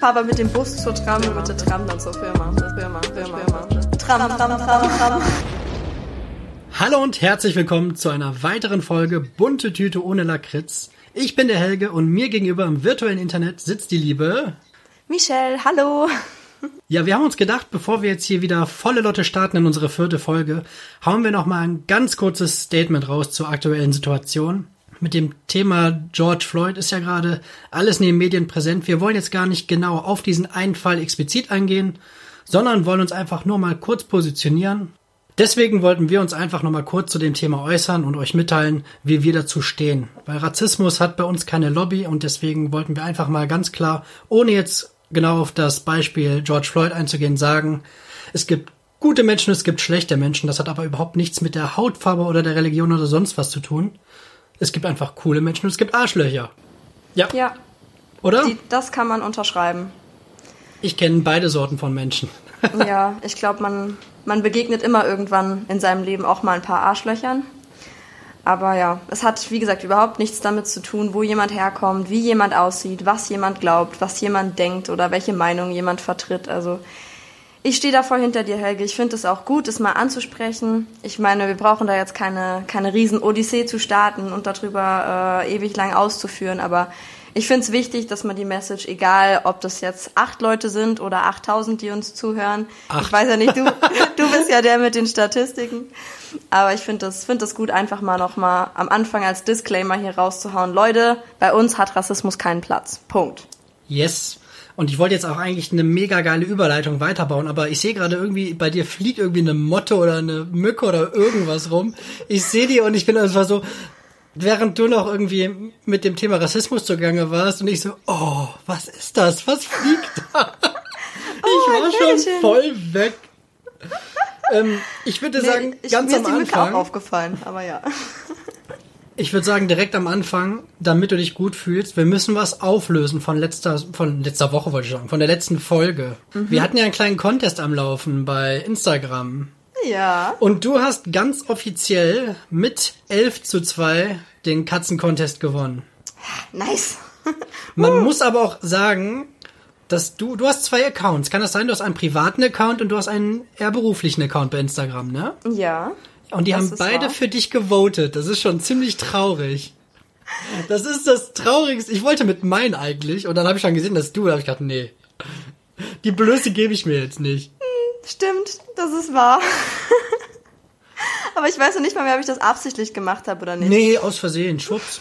Fahr aber mit dem Bus zur Tram und mit der Tram dann zur Firma. Firma, Firma, Firma. Tram, Tram, Tram, Tram. Hallo und herzlich willkommen zu einer weiteren Folge Bunte Tüte ohne Lakritz. Ich bin der Helge und mir gegenüber im virtuellen Internet sitzt die liebe Michelle, hallo. Ja, wir haben uns gedacht, bevor wir jetzt hier wieder volle Lotte starten in unsere vierte Folge, hauen wir noch mal ein ganz kurzes Statement raus zur aktuellen Situation. Mit dem Thema George Floyd ist ja gerade alles in den Medien präsent. Wir wollen jetzt gar nicht genau auf diesen einen Fall explizit eingehen, sondern wollen uns einfach nur mal kurz positionieren. Deswegen wollten wir uns einfach noch mal kurz zu dem Thema äußern und euch mitteilen, wie wir dazu stehen. Weil Rassismus hat bei uns keine Lobby und deswegen wollten wir einfach mal ganz klar, ohne jetzt genau auf das Beispiel George Floyd einzugehen, sagen, es gibt gute Menschen, es gibt schlechte Menschen. Das hat aber überhaupt nichts mit der Hautfarbe oder der Religion oder sonst was zu tun. Es gibt einfach coole Menschen und es gibt Arschlöcher. Ja. Ja, Oder? die, das kann man unterschreiben. Ich kenne beide Sorten von Menschen. Ja, ich glaube, man, man begegnet immer irgendwann in seinem Leben auch mal ein paar Arschlöchern. Aber ja, es hat, wie gesagt, überhaupt nichts damit zu tun, wo jemand herkommt, wie jemand aussieht, was jemand glaubt, was jemand denkt oder welche Meinung jemand vertritt. Also ich stehe da voll hinter dir, Helge. Ich finde es auch gut, es mal anzusprechen. Ich meine, wir brauchen da jetzt keine, keine riesen Odyssee zu starten und darüber äh, ewig lang auszuführen. Aber ich finde es wichtig, dass man die Message, egal ob das jetzt acht Leute sind oder 8000, die uns zuhören. Acht. Ich weiß ja nicht, du, du bist ja der mit den Statistiken. Aber ich finde das, find das gut, einfach mal nochmal am Anfang als Disclaimer hier rauszuhauen. Leute, bei uns hat Rassismus keinen Platz. Punkt. Yes. Und ich wollte jetzt auch eigentlich eine mega geile Überleitung weiterbauen, aber ich sehe gerade irgendwie, bei dir fliegt irgendwie eine Motte oder eine Mücke oder irgendwas rum. Ich sehe die und ich bin einfach so, während du noch irgendwie mit dem Thema Rassismus zugange warst und ich so, oh, was ist das? Was fliegt da? ich war schon voll weg. ähm, ich würde sagen, ich, ganz mir am ist die Mücke auch Anfang, aufgefallen, aber ja. Ich würde sagen, direkt am Anfang, damit du dich gut fühlst, wir müssen was auflösen von letzter, von letzter Woche, wollte ich sagen, von der letzten Folge. Mhm. Wir hatten ja einen kleinen Contest am Laufen bei Instagram. Ja. Und du hast ganz offiziell mit 11 zu 2 den Katzen-Contest gewonnen. Nice. Man muss aber auch sagen, dass du, du hast zwei Accounts. Kann das sein? Du hast einen privaten Account und du hast einen eher beruflichen Account bei Instagram, ne? Ja. Und die Das haben beide wahr. für dich gewotet. Das ist schon ziemlich traurig. Das ist das Traurigste. Ich wollte mit meinen eigentlich und dann habe ich schon gesehen, dass du, da habe ich gedacht, nee. Die Blöße gebe ich mir jetzt nicht. Stimmt, das ist wahr. aber ich weiß noch nicht mal mehr, ob ich das absichtlich gemacht habe oder nicht. Nee, aus Versehen, schwupps.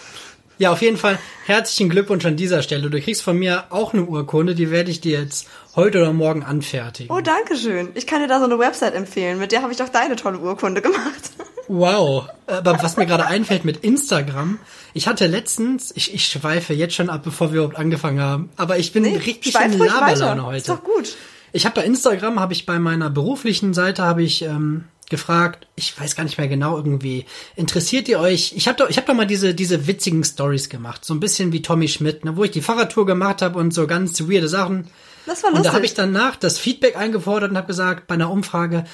Ja, auf jeden Fall herzlichen Glückwunsch an dieser Stelle. Du kriegst von mir auch eine Urkunde, die werde ich dir jetzt heute oder morgen anfertigen. Oh, danke schön. Ich kann dir da so eine Website empfehlen. Mit der habe ich doch deine tolle Urkunde gemacht. Wow. Aber was mir gerade einfällt mit Instagram, ich hatte letztens, ich, ich schweife jetzt schon ab, bevor wir überhaupt angefangen haben, aber ich bin richtig schweif in Laberlaune heute. Ist doch gut. Ich habe bei Instagram, habe ich bei meiner beruflichen Seite, habe ich ähm, gefragt, ich weiß gar nicht mehr genau irgendwie, interessiert ihr euch, ich habe doch, ich hab doch mal diese, diese witzigen Stories gemacht, so ein bisschen wie Tommy Schmidt, ne, wo ich die Fahrradtour gemacht habe und so ganz weirde Sachen. Das war Und lustig. da habe ich danach das Feedback eingefordert und habe gesagt, bei einer Umfrage,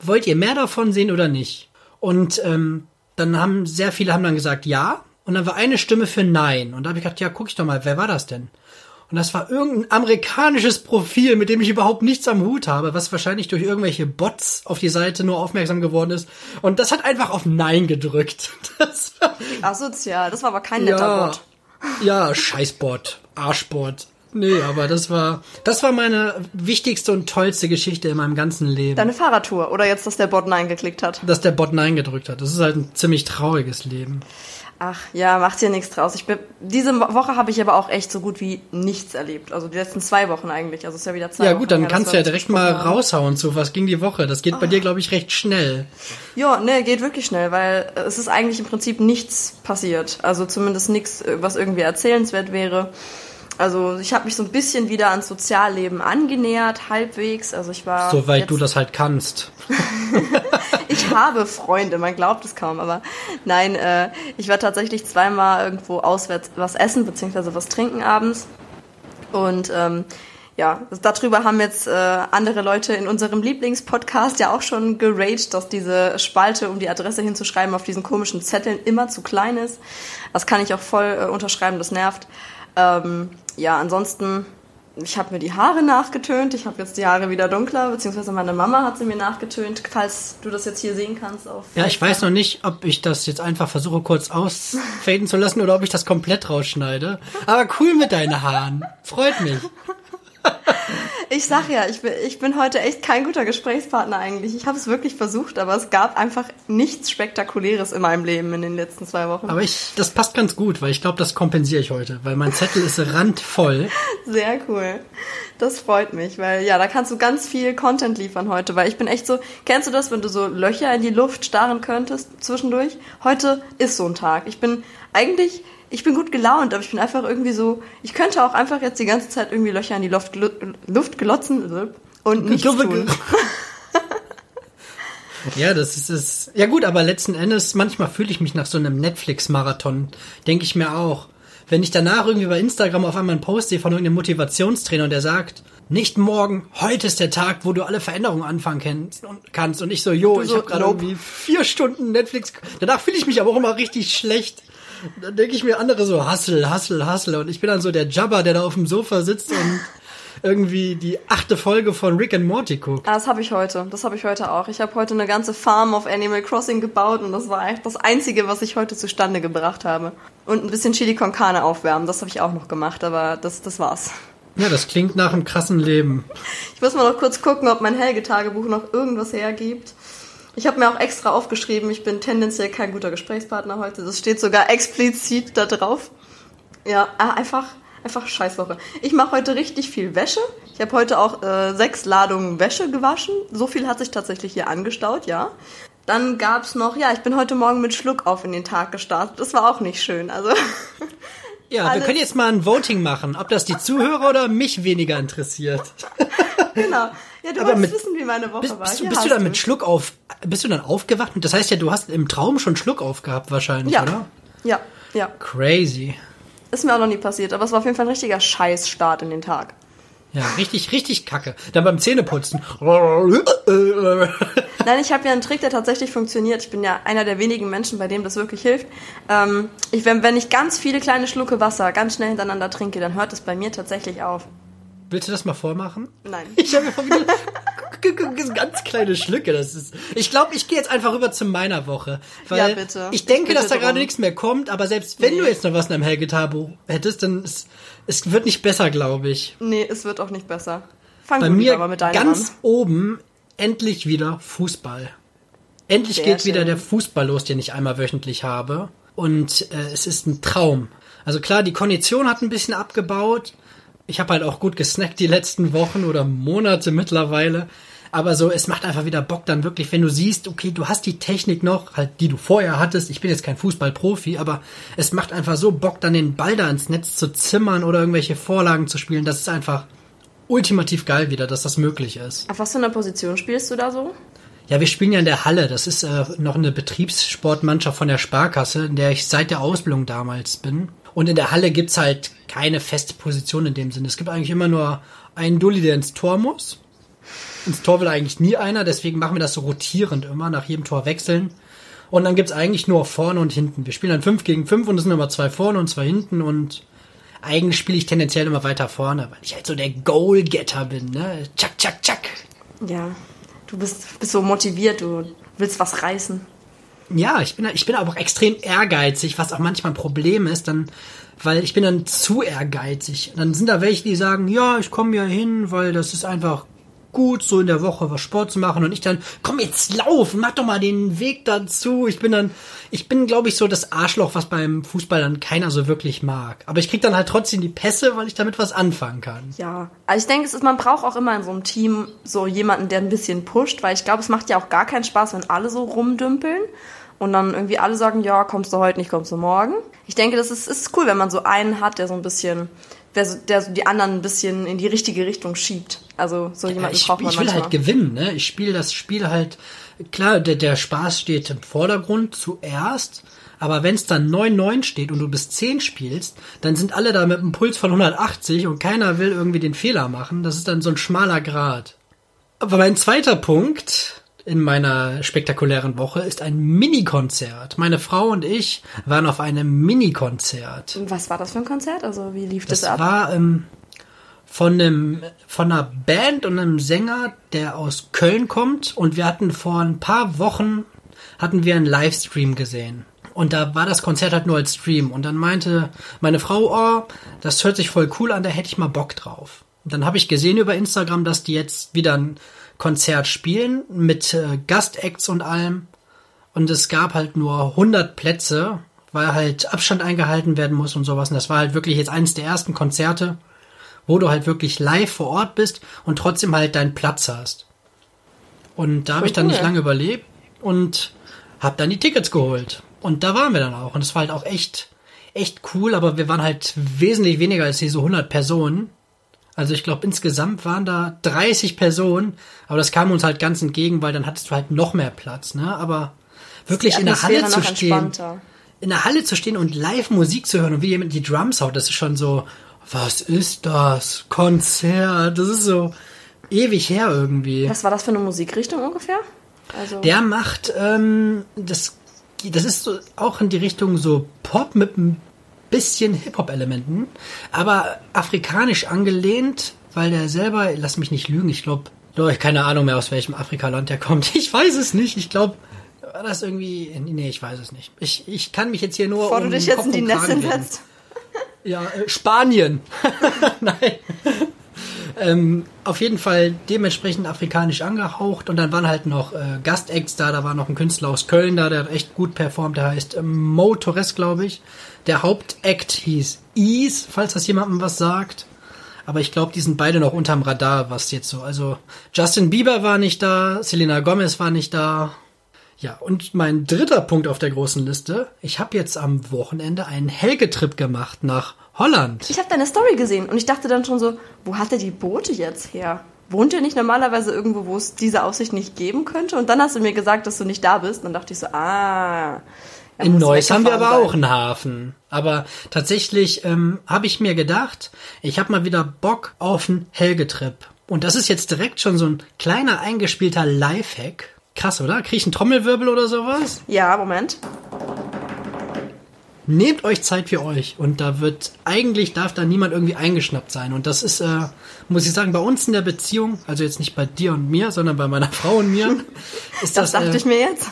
wollt ihr mehr davon sehen oder nicht? Und ähm, dann haben sehr viele haben dann gesagt ja und dann war eine Stimme für nein und da habe ich gedacht, ja, guck ich doch mal, wer war das denn? Und das war irgendein amerikanisches Profil, mit dem ich überhaupt nichts am Hut habe, was wahrscheinlich durch irgendwelche Bots auf die Seite nur aufmerksam geworden ist. Und das hat einfach auf Nein gedrückt. Das war, Asozial. Das war aber kein netter ja, Wort. ja, Scheißbot, Arschbot. Nee, aber das war, das war meine wichtigste und tollste Geschichte in meinem ganzen Leben. Deine Fahrradtour. Oder jetzt, dass der Bot Nein geklickt hat. dass der Bot Nein gedrückt hat. Das ist halt ein ziemlich trauriges Leben. Ach ja, macht hier nichts draus. Ich bin, diese Woche habe ich aber auch echt so gut wie nichts erlebt. Also die letzten zwei Wochen eigentlich. Also es ist ja wieder zwei Ja gut, dann her, kannst du ja direkt mal haben. raushauen zu was ging die Woche. Das geht bei dir, glaube ich, recht schnell. Ja, ne, geht wirklich schnell, weil es ist eigentlich im Prinzip nichts passiert. Also zumindest nichts, was irgendwie erzählenswert wäre. Also ich habe mich so ein bisschen wieder ans Sozialleben angenähert, halbwegs. Also ich war Soweit du das halt kannst. Ich habe Freunde, man glaubt es kaum, aber nein, äh, ich war tatsächlich zweimal irgendwo auswärts was essen beziehungsweise was trinken abends. Und ähm, ja, darüber haben jetzt äh, andere Leute in unserem Lieblingspodcast ja auch schon geraged, dass diese Spalte, um die Adresse hinzuschreiben, auf diesen komischen Zetteln immer zu klein ist. Das kann ich auch voll äh, unterschreiben, das nervt. Ähm, ja, ansonsten ich habe mir die Haare nachgetönt. Ich habe jetzt die Haare wieder dunkler, beziehungsweise meine Mama hat sie mir nachgetönt, falls du das jetzt hier sehen kannst. Auf ja, ich weiß noch nicht, ob ich das jetzt einfach versuche kurz ausfaden zu lassen oder ob ich das komplett rausschneide. Aber cool mit deinen Haaren. Freut mich. Ich sag ja, ich bin, ich bin heute echt kein guter Gesprächspartner eigentlich. Ich habe es wirklich versucht, aber es gab einfach nichts Spektakuläres in meinem Leben in den letzten zwei Wochen. Aber ich, das passt ganz gut, weil ich glaube, das kompensiere ich heute, weil mein Zettel ist randvoll. Sehr cool. Das freut mich, weil ja, da kannst du ganz viel Content liefern heute, weil ich bin echt so, kennst du das, wenn du so Löcher in die Luft starren könntest zwischendurch? Heute ist so ein Tag. Ich bin eigentlich ich bin gut gelaunt, aber ich bin einfach irgendwie so, ich könnte auch einfach jetzt die ganze Zeit irgendwie Löcher in die Luft, Luft glotzen und nichts tun. Ja, das ist es. Ja gut, aber letzten Endes, manchmal fühle ich mich nach so einem Netflix-Marathon. Denke ich mir auch. Wenn ich danach irgendwie bei Instagram auf einmal einen Post sehe von irgendeinem Motivationstrainer und der sagt, nicht morgen, heute ist der Tag, wo du alle Veränderungen anfangen kannst. Und ich so, jo, so, ich habe gerade irgendwie vier Stunden Netflix. Danach fühle ich mich aber auch immer richtig schlecht dann denke ich mir andere so, Hassel, Hassel, Hassel. Und ich bin dann so der Jabba, der da auf dem Sofa sitzt und irgendwie die achte Folge von Rick and Morty guckt. Ah, das habe ich heute. Das habe ich heute auch. Ich habe heute eine ganze Farm auf Animal Crossing gebaut und das war echt das Einzige, was ich heute zustande gebracht habe. Und ein bisschen Chili con Carne aufwärmen, das habe ich auch noch gemacht, aber das, das war's. Ja, das klingt nach einem krassen Leben. Ich muss mal noch kurz gucken, ob mein Helge-Tagebuch noch irgendwas hergibt. Ich habe mir auch extra aufgeschrieben, ich bin tendenziell kein guter Gesprächspartner heute. Das steht sogar explizit da drauf. Ja, ah, einfach, einfach Scheißwoche. Ich mache heute richtig viel Wäsche. Ich habe heute auch äh, sechs Ladungen Wäsche gewaschen. So viel hat sich tatsächlich hier angestaut, ja. Dann gab's noch, ja, ich bin heute Morgen mit Schluck auf in den Tag gestartet. Das war auch nicht schön. Also. Ja, Alles. wir können jetzt mal ein Voting machen, ob das die Zuhörer oder mich weniger interessiert. genau. Ja, du Aber mit, wissen, wie meine Woche bist, war. Bist, du, bist du dann mit Schluck auf, bist du dann aufgewacht? Das heißt ja, du hast im Traum schon Schluck aufgehabt wahrscheinlich, ja. oder? Ja, ja. Crazy. Ist mir auch noch nie passiert, aber es war auf jeden Fall ein richtiger Scheißstart in den Tag. Ja, richtig, richtig kacke. Dann beim Zähneputzen. Nein, ich habe ja einen Trick, der tatsächlich funktioniert. Ich bin ja einer der wenigen Menschen, bei dem das wirklich hilft. Ähm, ich, wenn, wenn ich ganz viele kleine Schlucke Wasser ganz schnell hintereinander trinke, dann hört es bei mir tatsächlich auf. Willst du das mal vormachen? Nein. Ich habe mir ganz kleine Schlücke. Das ist. Ich glaube, ich gehe jetzt einfach rüber zu meiner Woche, weil ja, bitte. ich denke, bitte dass da gerade nichts mehr kommt. Aber selbst wenn nee. du jetzt noch was in deinem Helgetabo hättest, dann ist, es wird nicht besser, glaube ich. Nee, es wird auch nicht besser. Fang Bei mir aber mit ganz an. oben endlich wieder Fußball. Endlich Sehr geht schön. wieder der Fußball los, den ich einmal wöchentlich habe. Und äh, es ist ein Traum. Also klar, die Kondition hat ein bisschen abgebaut, ich habe halt auch gut gesnackt die letzten Wochen oder Monate mittlerweile. Aber so, es macht einfach wieder Bock dann wirklich, wenn du siehst, okay, du hast die Technik noch, halt, die du vorher hattest. Ich bin jetzt kein Fußballprofi, aber es macht einfach so Bock, dann den Ball da ins Netz zu zimmern oder irgendwelche Vorlagen zu spielen. Das ist einfach ultimativ geil wieder, dass das möglich ist. Auf was für eine Position spielst du da so? Ja, wir spielen ja in der Halle. Das ist äh, noch eine Betriebssportmannschaft von der Sparkasse, in der ich seit der Ausbildung damals bin. Und in der Halle gibt's halt keine feste Position in dem Sinne. Es gibt eigentlich immer nur einen Dulli, der ins Tor muss. Ins Tor will eigentlich nie einer, deswegen machen wir das so rotierend immer, nach jedem Tor wechseln. Und dann gibt's eigentlich nur vorne und hinten. Wir spielen dann 5 gegen 5 und es sind immer zwei vorne und zwei hinten und eigentlich spiele ich tendenziell immer weiter vorne, weil ich halt so der Goalgetter bin, ne? Tschak, tschak, tschak. Ja, du bist, bist so motiviert, du willst was reißen. Ja, ich bin, ich bin aber auch extrem ehrgeizig, was auch manchmal ein Problem ist, dann, weil ich bin dann zu ehrgeizig. Dann sind da welche, die sagen, ja, ich komme ja hin, weil das ist einfach gut, so in der Woche was Sport zu machen und ich dann, komm jetzt laufen, mach doch mal den Weg dazu. Ich bin dann, ich bin, glaube ich, so das Arschloch, was beim Fußball dann keiner so wirklich mag. Aber ich krieg dann halt trotzdem die Pässe, weil ich damit was anfangen kann. Ja, also ich denke, es ist, man braucht auch immer in so einem Team so jemanden, der ein bisschen pusht, weil ich glaube, es macht ja auch gar keinen Spaß, wenn alle so rumdümpeln und dann irgendwie alle sagen, ja, kommst du heute nicht, kommst du morgen. Ich denke, das ist, ist cool, wenn man so einen hat, der so ein bisschen, der, so, der so die anderen ein bisschen in die richtige Richtung schiebt. Also so jemanden ja, ich, braucht man Ich will manchmal. halt gewinnen, ne? Ich spiele das Spiel halt, klar, der, der Spaß steht im Vordergrund zuerst, aber wenn es dann 9-9 steht und du bis 10 spielst, dann sind alle da mit einem Puls von 180 und keiner will irgendwie den Fehler machen. Das ist dann so ein schmaler Grad. Aber mein zweiter Punkt, in meiner spektakulären Woche ist ein Mini-Konzert. Meine Frau und ich waren auf einem Mini-Konzert. Was war das für ein Konzert? Also wie lief das, das ab? Das war ähm, von einem von einer Band und einem Sänger, der aus Köln kommt und wir hatten vor ein paar Wochen hatten wir einen Livestream gesehen. Und da war das Konzert halt nur als Stream. Und dann meinte meine Frau, oh, das hört sich voll cool an, da hätte ich mal Bock drauf. Und dann habe ich gesehen über Instagram, dass die jetzt wieder ein Konzert spielen mit äh, Gastacts und allem. Und es gab halt nur 100 Plätze, weil halt Abstand eingehalten werden muss und sowas. Und das war halt wirklich jetzt eines der ersten Konzerte, wo du halt wirklich live vor Ort bist und trotzdem halt deinen Platz hast. Und da habe ich dann nicht lange überlebt und habe dann die Tickets geholt. Und da waren wir dann auch. Und es war halt auch echt, echt cool, aber wir waren halt wesentlich weniger als diese 100 Personen. Also ich glaube, insgesamt waren da 30 Personen, aber das kam uns halt ganz entgegen, weil dann hattest du halt noch mehr Platz, ne? Aber wirklich in der Halle zu stehen, in der Halle zu stehen und live Musik zu hören und wie jemand die Drums haut, das ist schon so, was ist das? Konzert, das ist so ewig her irgendwie. Was war das für eine Musikrichtung ungefähr? Also Der macht, ähm, das, das ist so auch in die Richtung so Pop mit ein bisschen Hip-Hop-Elementen, aber afrikanisch angelehnt, weil der selber, lass mich nicht lügen, ich glaube, ich keine Ahnung mehr, aus welchem Afrikaland der kommt. Ich weiß es nicht. Ich glaube, war das irgendwie. Nee, ich weiß es nicht. Ich, ich kann mich jetzt hier nur. Bevor um du dich jetzt in die Nässe setzt. Ja, äh, Spanien. Nein. Ähm, auf jeden Fall dementsprechend afrikanisch angehaucht und dann waren halt noch äh, Gastacts da, da war noch ein Künstler aus Köln da, der hat echt gut performt, der heißt ähm, Mo Torres, glaube ich. Der Hauptact hieß Ease, falls das jemandem was sagt. Aber ich glaube, die sind beide noch unterm Radar, was jetzt so. Also Justin Bieber war nicht da, Selena Gomez war nicht da. Ja, und mein dritter Punkt auf der großen Liste. Ich habe jetzt am Wochenende einen Helgetrip gemacht nach Holland. Ich habe deine Story gesehen und ich dachte dann schon so, wo hat er die Boote jetzt her? Wohnt ihr nicht normalerweise irgendwo, wo es diese Aussicht nicht geben könnte? Und dann hast du mir gesagt, dass du nicht da bist. Und dann dachte ich so, ah. In Neuss haben wir aber sein. auch einen Hafen. Aber tatsächlich ähm, habe ich mir gedacht, ich habe mal wieder Bock auf einen Helgetrip. Und das ist jetzt direkt schon so ein kleiner eingespielter Lifehack. Krass, oder? Krieg ich einen Trommelwirbel oder sowas? Ja, Moment. Nehmt euch Zeit für euch. Und da wird eigentlich darf da niemand irgendwie eingeschnappt sein. Und das ist äh, muss ich sagen bei uns in der Beziehung also jetzt nicht bei dir und mir sondern bei meiner Frau und mir ist das, das dachte äh, ich mir jetzt.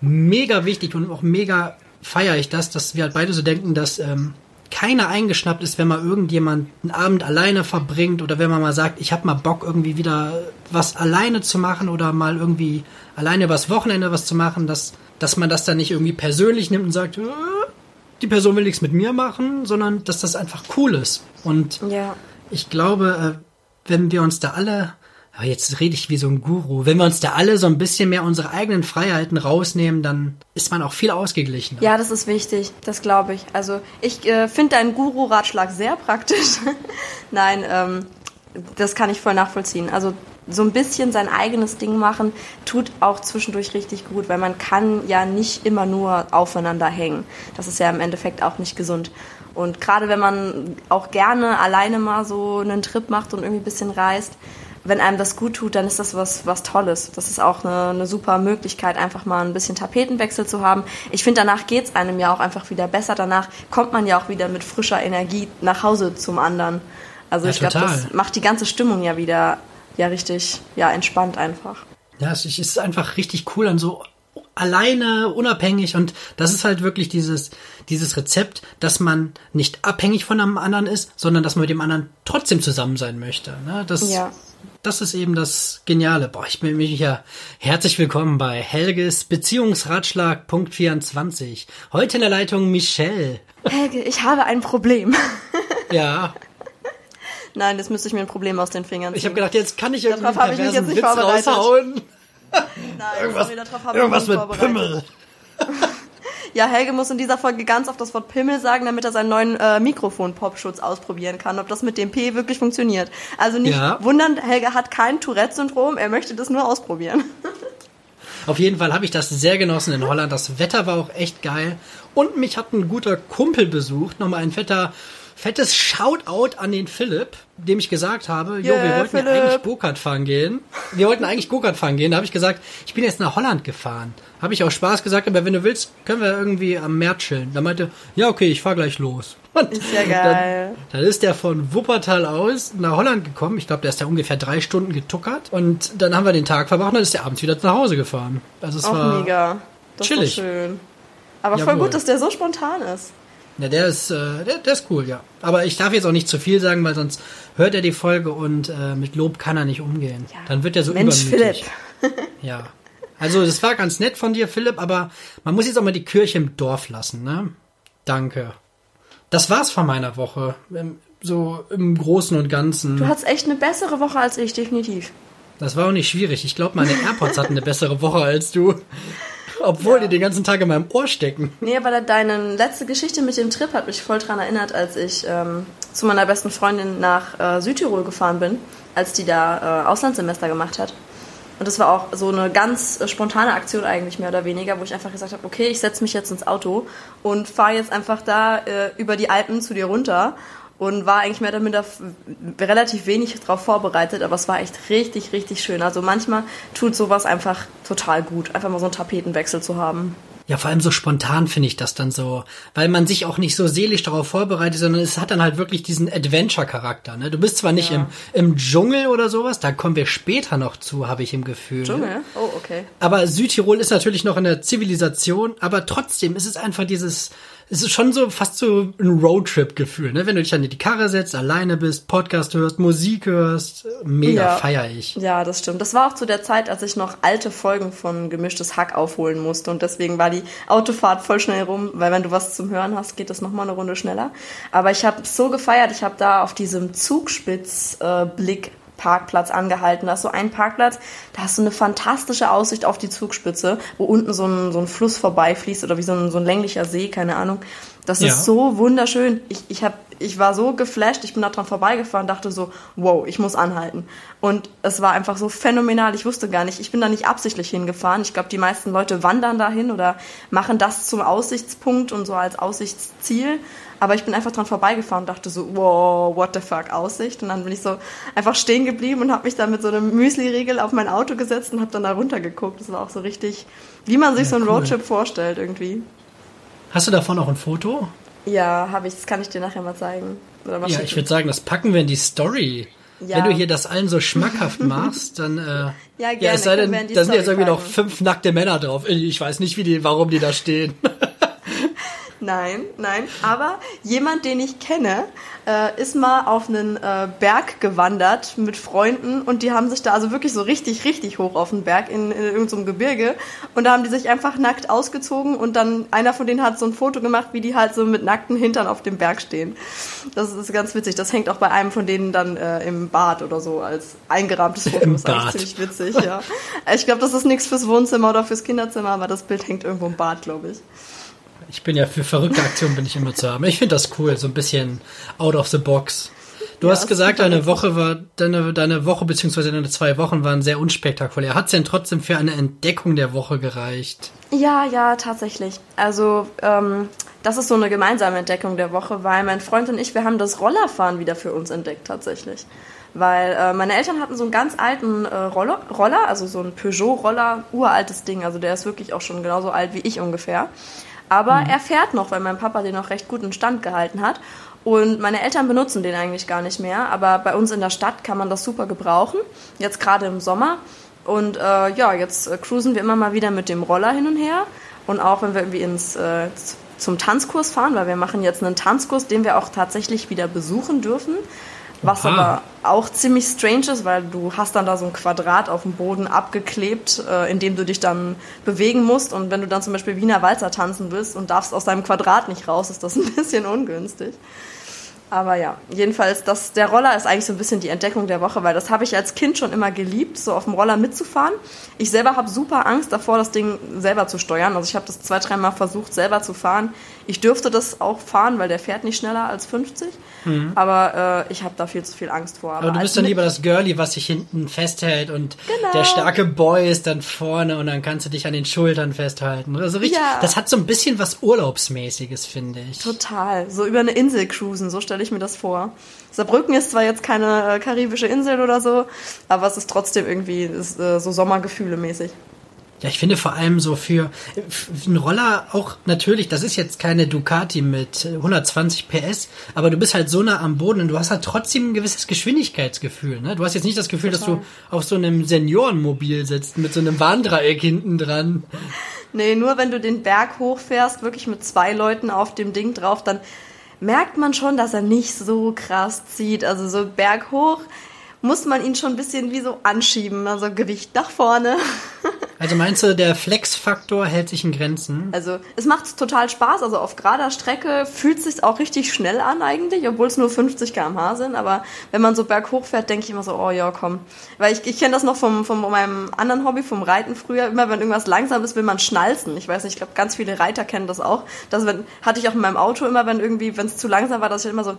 mega wichtig und auch mega feiere ich das, dass wir halt beide so denken, dass ähm, keiner eingeschnappt ist, wenn mal irgendjemand einen Abend alleine verbringt oder wenn man mal sagt, ich habe mal Bock irgendwie wieder was alleine zu machen oder mal irgendwie alleine übers Wochenende was zu machen, dass, dass man das dann nicht irgendwie persönlich nimmt und sagt, äh, die Person will nichts mit mir machen, sondern dass das einfach cool ist. Und ja. ich glaube, äh, wenn wir uns da alle aber jetzt rede ich wie so ein Guru. Wenn wir uns da alle so ein bisschen mehr unsere eigenen Freiheiten rausnehmen, dann ist man auch viel ausgeglichener. Ja, das ist wichtig. Das glaube ich. Also ich äh, finde deinen Guru-Ratschlag sehr praktisch. Nein, ähm, das kann ich voll nachvollziehen. Also so ein bisschen sein eigenes Ding machen, tut auch zwischendurch richtig gut, weil man kann ja nicht immer nur aufeinander hängen. Das ist ja im Endeffekt auch nicht gesund. Und gerade wenn man auch gerne alleine mal so einen Trip macht und irgendwie ein bisschen reist, wenn einem das gut tut, dann ist das was, was Tolles. Das ist auch eine, eine super Möglichkeit, einfach mal ein bisschen Tapetenwechsel zu haben. Ich finde, danach geht's einem ja auch einfach wieder besser. Danach kommt man ja auch wieder mit frischer Energie nach Hause zum anderen. Also ja, ich glaube, das macht die ganze Stimmung ja wieder ja richtig ja entspannt einfach. Ja, es ist einfach richtig cool an so alleine, unabhängig und das ist halt wirklich dieses, dieses Rezept, dass man nicht abhängig von einem anderen ist, sondern dass man mit dem anderen trotzdem zusammen sein möchte. Ne? Das, ja das ist eben das Geniale. Boah, ich bin mich ja herzlich willkommen bei Helges Beziehungsratschlag Punkt 24. Heute in der Leitung Michelle. Helge, ich habe ein Problem. ja. Nein, das müsste ich mir ein Problem aus den Fingern ziehen. Ich habe gedacht, jetzt kann ich irgendwie einen perversen Witz raushauen. Nein, irgendwas, sorry, irgendwas mit Pimmel. Ja, Helge muss in dieser Folge ganz oft das Wort Pimmel sagen, damit er seinen neuen äh, Mikrofon-Popschutz ausprobieren kann, ob das mit dem P wirklich funktioniert. Also nicht ja. wundern, Helge hat kein Tourette-Syndrom, er möchte das nur ausprobieren. Auf jeden Fall habe ich das sehr genossen in Holland. Das Wetter war auch echt geil. Und mich hat ein guter Kumpel besucht, nochmal ein fetter fettes Shoutout an den Philipp, dem ich gesagt habe, jo, Yeah, wir wollten ja Philipp. eigentlich Go-Kart fahren gehen. Wir wollten eigentlich Go-Kart fahren gehen. Da habe ich gesagt, ich bin jetzt nach Holland gefahren. Habe ich auch Spaß gesagt, aber wenn du willst, können wir irgendwie am Meer chillen. Da meinte, ja, okay, ich fahr gleich los. Und Ist ja geil. Dann, dann ist der von Wuppertal aus nach Holland gekommen. Ich glaube, der ist da ungefähr drei Stunden getuckert. Und dann haben wir den Tag verbracht und dann ist der abends wieder nach Hause gefahren. Also es Auch war mega. Das chillig. schön. Aber voll Jawohl. gut, dass der so spontan ist. Ja, der ist, äh, der, der ist cool, ja. Aber ich darf jetzt auch nicht zu viel sagen, weil sonst hört er die Folge und äh, mit Lob kann er nicht umgehen. Ja. Dann wird er so Mensch, übermütig. Philipp. Ja. Also das war ganz nett von dir, Philipp, aber man muss jetzt auch mal die Kirche im Dorf lassen, ne? Danke. Das war's von meiner Woche. Im, so im Großen und Ganzen. Du hattest echt eine bessere Woche als ich, definitiv. Das war auch nicht schwierig. Ich glaube, meine AirPods hatten eine bessere Woche als du. Obwohl die den ganzen Tag in meinem Ohr stecken. Nee, aber deine letzte Geschichte mit dem Trip hat mich voll dran erinnert, als ich ähm, zu meiner besten Freundin nach äh, Südtirol gefahren bin, als die da äh, Auslandssemester gemacht hat. Und das war auch so eine ganz äh, spontane Aktion eigentlich mehr oder weniger, wo ich einfach gesagt habe, okay, ich setze mich jetzt ins Auto und fahre jetzt einfach da äh, über die Alpen zu dir runter und war eigentlich mehr f- relativ wenig darauf vorbereitet, aber es war echt richtig, richtig schön. Also manchmal tut sowas einfach total gut, einfach mal so einen Tapetenwechsel zu haben. Ja, vor allem so spontan finde ich das dann so, weil man sich auch nicht so seelisch darauf vorbereitet, sondern es hat dann halt wirklich diesen Adventure-Charakter. Ne? Du bist zwar nicht Ja. im, im Dschungel oder sowas, da kommen wir später noch zu, habe ich im Gefühl. Dschungel? Oh, okay. Aber Südtirol ist natürlich noch in der Zivilisation, aber trotzdem ist es einfach dieses, es ist schon so fast so ein Roadtrip-Gefühl, ne? Wenn du dich in die Karre setzt, alleine bist, Podcast hörst, Musik hörst, mega Ja. feier ich. Ja, das stimmt. Das war auch zu der Zeit, als ich noch alte Folgen von Gemischtes Hack aufholen musste und deswegen war die Autofahrt voll schnell rum, weil wenn du was zum Hören hast, geht das nochmal eine Runde schneller. Aber ich habe so gefeiert, ich habe da auf diesem Zugspitzblick Parkplatz angehalten. Da ist so ein Parkplatz, da hast du eine fantastische Aussicht auf die Zugspitze, wo unten so ein, so ein Fluss vorbeifließt oder wie so ein, so ein länglicher See, keine Ahnung. Das Ja. ist so wunderschön. Ich, ich, hab, ich war so geflasht, ich bin da dran vorbeigefahren, dachte so, wow, ich muss anhalten. Und es war einfach so phänomenal, ich wusste gar nicht, ich bin da nicht absichtlich hingefahren. Ich glaube, die meisten Leute wandern dahin oder machen das zum Aussichtspunkt und so als Aussichtsziel. Aber ich bin einfach dran vorbeigefahren und dachte so, wow, what the fuck, Aussicht. Und dann bin ich so einfach stehen geblieben und habe mich dann mit so einem Müsli-Riegel auf mein Auto gesetzt und habe dann da runtergeguckt. Das war auch so richtig, wie man sich Ja, so einen cool. Roadtrip vorstellt irgendwie. Hast du davon auch ein Foto? Ja, habe ich. Das kann ich dir nachher mal zeigen. Oder mal Ja, ich würde sagen, das packen wir in die Story. Ja. Wenn du hier das allen so schmackhaft machst, dann äh, Ja, ja, gerne, es sei denn, da sind jetzt irgendwie noch fünf nackte Männer drauf. Ich weiß nicht, wie die, warum die da stehen. Nein, nein. Aber jemand, den ich kenne, äh, ist mal auf einen äh, Berg gewandert mit Freunden und die haben sich da also wirklich so richtig, richtig hoch auf den Berg in, in irgendeinem Gebirge und da haben die sich einfach nackt ausgezogen und dann einer von denen hat so ein Foto gemacht, wie die halt so mit nackten Hintern auf dem Berg stehen. Das ist ganz witzig. Das hängt auch bei einem von denen dann äh, im Bad oder so als eingerahmtes Foto. Im ist eigentlich Bad. ziemlich witzig, ja. Ich glaube, das ist nichts fürs Wohnzimmer oder fürs Kinderzimmer, aber das Bild hängt irgendwo im Bad, glaube ich. Ich bin ja für verrückte Aktionen bin ich immer zu haben. Ich finde das cool, so ein bisschen out of the box. Du Ja, hast gesagt, deine Woche war, deine, deine Woche beziehungsweise deine zwei Wochen waren sehr unspektakulär. Hat es denn trotzdem für eine Entdeckung der Woche gereicht? Ja, ja, tatsächlich. Also, ähm, das ist so eine gemeinsame Entdeckung der Woche, weil mein Freund und ich, wir haben das Rollerfahren wieder für uns entdeckt, tatsächlich. Weil äh, meine Eltern hatten so einen ganz alten äh, Roller, Roller, also so ein Peugeot-Roller, uraltes Ding. Also der ist wirklich auch schon genauso alt wie ich ungefähr. Aber er fährt noch, weil mein Papa den noch recht gut in Stand gehalten hat. Und meine Eltern benutzen den eigentlich gar nicht mehr. Aber bei uns in der Stadt kann man das super gebrauchen. Jetzt gerade im Sommer. Und äh, ja, jetzt äh, cruisen wir immer mal wieder mit dem Roller hin und her. Und auch wenn wir irgendwie ins, äh, zum Tanzkurs fahren, weil wir machen jetzt einen Tanzkurs, den wir auch tatsächlich wieder besuchen dürfen. Was Oha. aber auch ziemlich strange ist, weil du hast dann da so ein Quadrat auf dem Boden abgeklebt, äh, in dem du dich dann bewegen musst. Und wenn du dann zum Beispiel Wiener Walzer tanzen willst und darfst aus deinem Quadrat nicht raus, ist das ein bisschen ungünstig. Aber ja, jedenfalls, das, der Roller ist eigentlich so ein bisschen die Entdeckung der Woche, weil das habe ich als Kind schon immer geliebt, so auf dem Roller mitzufahren. Ich selber habe super Angst davor, das Ding selber zu steuern. Also ich habe das zwei, dreimal versucht, selber zu fahren. Ich dürfte das auch fahren, weil der fährt nicht schneller als 50. Aber äh, ich habe da viel zu viel Angst vor. Mhm. Aber du bist dann lieber das Girlie, was sich hinten festhält und Genau. der starke Boy ist dann vorne und dann kannst du dich an den Schultern festhalten. Also richtig, Ja. das hat so ein bisschen was Urlaubsmäßiges, finde ich. Total. So über eine Insel cruisen, so stelle stelle ich mir das vor. Saarbrücken ist zwar jetzt keine äh, karibische Insel oder so, aber es ist trotzdem irgendwie ist, äh, so Sommergefühle mäßig. Ja, ich finde vor allem so für, für einen Roller auch natürlich, das ist jetzt keine Ducati mit 120 PS, aber du bist halt so nah am Boden und du hast halt trotzdem ein gewisses Geschwindigkeitsgefühl. Ne? Du hast jetzt nicht das Gefühl, Total. dass du auf so einem Seniorenmobil sitzt mit so einem Warndreieck hinten dran. Nee, nur wenn du den Berg hochfährst, wirklich mit zwei Leuten auf dem Ding drauf, dann merkt man schon, dass er nicht so krass zieht. Also so Berg hoch muss man ihn schon ein bisschen wie so anschieben, also Gewicht nach vorne. Also meinst du, der Flex-Faktor hält sich in Grenzen? Also es macht total Spaß. Also auf gerader Strecke fühlt es sich auch richtig schnell an eigentlich, obwohl es nur 50 km/h sind. Aber wenn man so berghoch fährt, denke ich immer so, oh ja, komm. Weil ich, ich kenne das noch vom, von meinem anderen Hobby, vom Reiten früher. Immer wenn irgendwas langsam ist, will man schnalzen. Ich weiß nicht, ich glaube, ganz viele Reiter kennen das auch. Das wenn, hatte ich auch in meinem Auto immer, wenn irgendwie, wenn es zu langsam war, dass ich immer so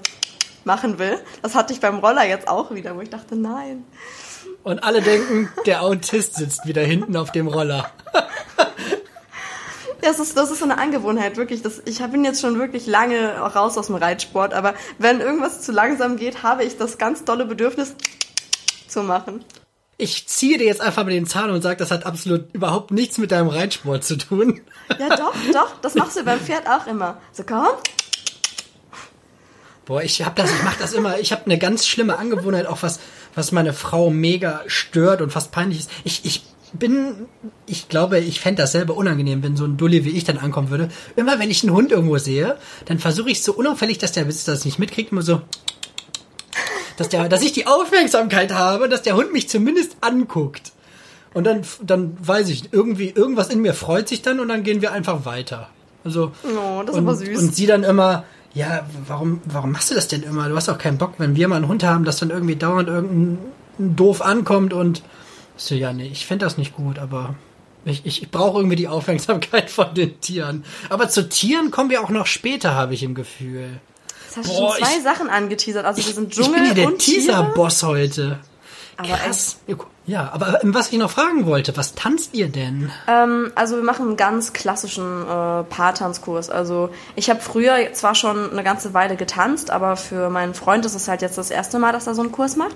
machen will. Das hatte ich beim Roller jetzt auch wieder, wo ich dachte, nein. Und alle denken, der Autist sitzt wieder hinten auf dem Roller. Das ist, das ist so eine Angewohnheit, wirklich. Das, ich bin jetzt schon wirklich lange raus aus dem Reitsport, aber wenn irgendwas zu langsam geht, habe ich das ganz dolle Bedürfnis zu machen. Ich ziehe dir jetzt einfach mit den Zahn und sage, das hat absolut überhaupt nichts mit deinem Reitsport zu tun. Ja, doch, doch. Das machst du beim Pferd auch immer. So, komm, Boah, ich hab das, ich mach das immer. Ich habe eine ganz schlimme Angewohnheit, auch was, was meine Frau mega stört und fast peinlich ist. Ich, ich bin, ich glaube, ich fände das selber unangenehm, wenn so ein Dulli wie ich dann ankommen würde. Immer wenn ich einen Hund irgendwo sehe, dann versuche ich so unauffällig, dass der Besitzer das nicht mitkriegt, immer so, dass der, dass ich die Aufmerksamkeit habe, dass der Hund mich zumindest anguckt. Und dann, dann weiß ich, irgendwie, irgendwas in mir freut sich dann und dann gehen wir einfach weiter. Also, oh, das ist und, aber süß. Und sie dann immer, ja, warum, warum machst du das denn immer? Du hast auch keinen Bock, wenn wir mal einen Hund haben, dass dann irgendwie dauernd irgendein doof ankommt und so, ja, nee, ich finde das nicht gut, aber ich, ich, ich brauche irgendwie die Aufmerksamkeit von den Tieren. Aber zu Tieren kommen wir auch noch später, habe ich im Gefühl. Jetzt hast du schon zwei ich, Sachen angeteasert. Also wir sind Dschungel ich bin ja der Teaser-Boss heute. Aber Krass. Echt. Ja, aber was ich noch fragen wollte, was tanzt ihr denn? Ähm, also wir machen einen ganz klassischen äh, Paartanzkurs. Also ich habe früher zwar schon eine ganze Weile getanzt, aber für meinen Freund ist es halt jetzt das erste Mal, dass er so einen Kurs macht.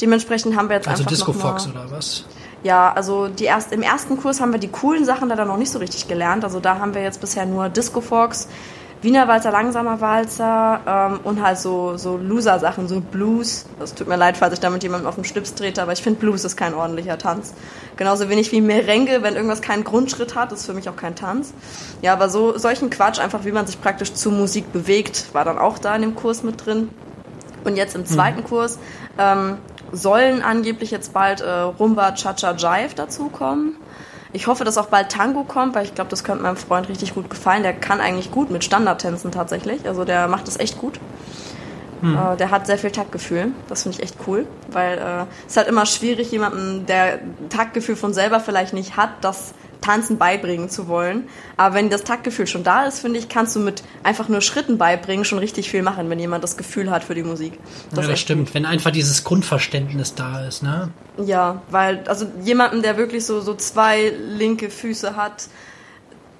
Dementsprechend haben wir jetzt also einfach Disco Fox oder was? Ja, also die erst, im ersten Kurs haben wir die coolen Sachen leider noch nicht so richtig gelernt. Also da haben wir jetzt bisher nur Disco Fox, Wiener Walzer, langsamer Walzer ähm, und halt so, so Loser-Sachen, so Blues. Das tut mir leid, falls ich damit jemandem auf den Schlips trete, aber ich finde Blues ist kein ordentlicher Tanz. Genauso wenig wie Merengue, wenn irgendwas keinen Grundschritt hat, ist für mich auch kein Tanz. Ja, aber so solchen Quatsch, einfach wie man sich praktisch zu Musik bewegt, war dann auch da in dem Kurs mit drin. Und jetzt im zweiten mhm. Kurs ähm, sollen angeblich jetzt bald äh, Rumba Cha-Cha Jive dazukommen. Ich hoffe, dass auch bald Tango kommt, weil ich glaube, das könnte meinem Freund richtig gut gefallen. Der kann eigentlich gut mit Standardtänzen tatsächlich. Also der macht das echt gut. Hm. Äh, der hat sehr viel Taktgefühl. Das finde ich echt cool, weil äh, es ist halt immer schwierig, jemanden, der Taktgefühl von selber vielleicht nicht hat, das Tanzen beibringen zu wollen. Aber wenn das Taktgefühl schon da ist, finde ich, kannst du mit einfach nur Schritten beibringen schon richtig viel machen, wenn jemand das Gefühl hat für die Musik. Das ja, das stimmt. Gut. Wenn einfach dieses Grundverständnis da ist, ne? Ja, weil, also jemanden, der wirklich so, so zwei linke Füße hat,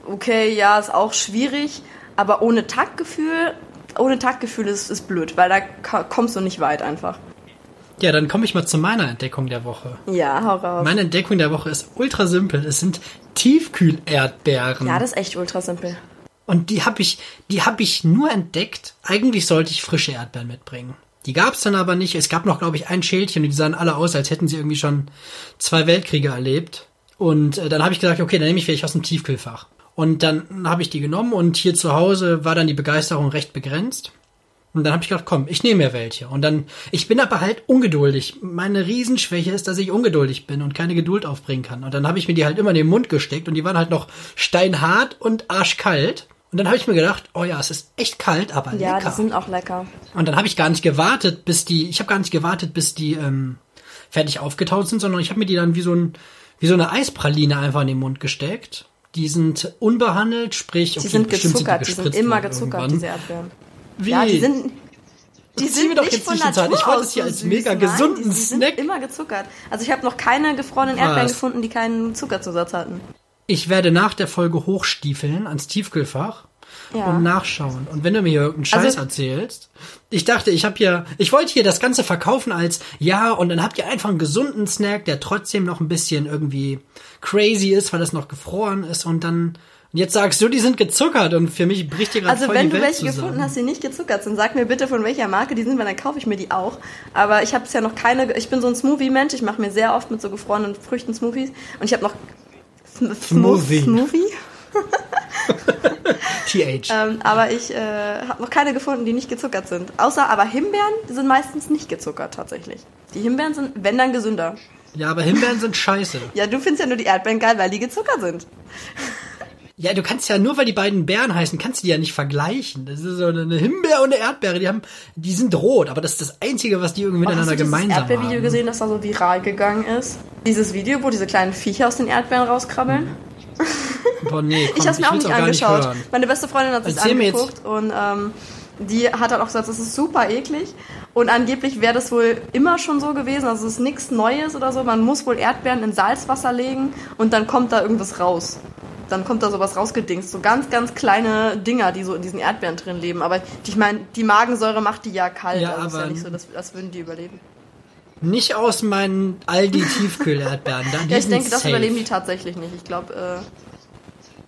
okay, ja, ist auch schwierig, aber ohne Taktgefühl, ohne Taktgefühl ist, ist blöd, weil da kommst du nicht weit einfach. Ja, dann komme ich mal zu meiner Entdeckung der Woche. Ja, hau raus. Meine Entdeckung der Woche ist ultra simpel. Es sind Tiefkühlerdbeeren. Ja, das ist echt ultra simpel. Und die habe ich, die habe ich nur entdeckt. Eigentlich sollte ich frische Erdbeeren mitbringen. Die gab es dann aber nicht. Es gab noch, glaube ich, ein Schälchen und die sahen alle aus, als hätten sie irgendwie schon zwei Weltkriege erlebt. Und äh, dann habe ich gesagt, okay, dann nehme ich welche aus dem Tiefkühlfach. Und dann habe ich die genommen und hier zu Hause war dann die Begeisterung recht begrenzt. Und dann habe ich gedacht, komm, ich nehme mir welche. Und dann, ich bin aber halt ungeduldig. Meine Riesenschwäche ist, dass ich ungeduldig bin und keine Geduld aufbringen kann. Und dann habe ich mir die halt immer in den Mund gesteckt und die waren halt noch steinhart und arschkalt. Und dann habe ich mir gedacht, oh ja, es ist echt kalt, aber ja, lecker. Ja, die sind auch lecker. Und dann habe ich gar nicht gewartet, bis die, ich habe gar nicht gewartet, bis die ähm, fertig aufgetaut sind, sondern ich habe mir die dann wie so ein, wie so eine Eispraline einfach in den Mund gesteckt. Die sind unbehandelt, sprich, okay, die sind gezuckert, die sind immer gezuckert, irgendwann. diese Erdbeeren. Wie? Ja, die sind, die sind mir doch nicht jetzt von Natur. Ich wollte es hier als süß. mega gesunden Nein, die, die Snack. sind immer gezuckert. Also ich habe noch keine gefrorenen Was? Erdbeeren gefunden, die keinen Zuckerzusatz hatten. Ich werde nach der Folge hochstiefeln ans Tiefkühlfach Ja. und nachschauen. Und wenn du mir hier irgendeinen Scheiß Also- erzählst, ich dachte, ich habe hier, ich wollte hier das Ganze verkaufen als, ja, und dann habt ihr einfach einen gesunden Snack, der trotzdem noch ein bisschen irgendwie crazy ist, weil das noch gefroren ist und dann, und jetzt sagst du, die sind gezuckert und für mich bricht hier gerade Also voll wenn die du Welt welche zusammen. gefunden hast, die nicht gezuckert sind, sag mir bitte von welcher Marke die sind, weil dann kaufe ich mir die auch. Aber ich habe bisher noch keine. Ich bin so ein Smoothie-Mensch. Ich mache mir sehr oft mit so gefrorenen Früchten Smoothies und ich habe noch Sm- Smoothie. Smoothie. TH. Ähm, aber ich äh, habe noch keine gefunden, die nicht gezuckert sind. Außer aber Himbeeren, die sind meistens nicht gezuckert tatsächlich. Die Himbeeren sind, wenn dann gesünder. Ja, aber Himbeeren sind scheiße. Ja, du findest ja nur die Erdbeeren geil, weil die gezuckert sind. Ja, du kannst ja nur, weil die beiden Beeren heißen, kannst du die ja nicht vergleichen. Das ist so eine Himbeere und eine Erdbeere, die haben, die sind rot, aber das ist das Einzige, was die irgendwie Oh, hast miteinander du dieses gemeinsam Erdbeervideo haben. gesehen, das da so viral gegangen ist? Dieses Video, wo diese kleinen Viecher aus den Erdbeeren rauskrabbeln? Boah, nee, komm, ich habe es mir auch nicht gar angeschaut. hören. Meine beste Freundin hat sich Erzähl mir jetzt- angeguckt und ähm, die hat dann auch gesagt, das ist super eklig. Und angeblich wäre das wohl immer schon so gewesen. Also es ist nichts Neues oder so. Man muss wohl Erdbeeren in Salzwasser legen und dann kommt da irgendwas raus. Dann kommt da sowas rausgedingst. So ganz, ganz kleine Dinger, die so in diesen Erdbeeren drin leben. Aber ich meine, die Magensäure macht die ja kalt. Ja, also ist ja aber- nicht so, dass, als würden die überleben. Nicht aus meinen Aldi Tiefkühl-Erdbeeren. da- die Ja, ich denke, das safe. überleben die tatsächlich nicht. Ich glaube, äh,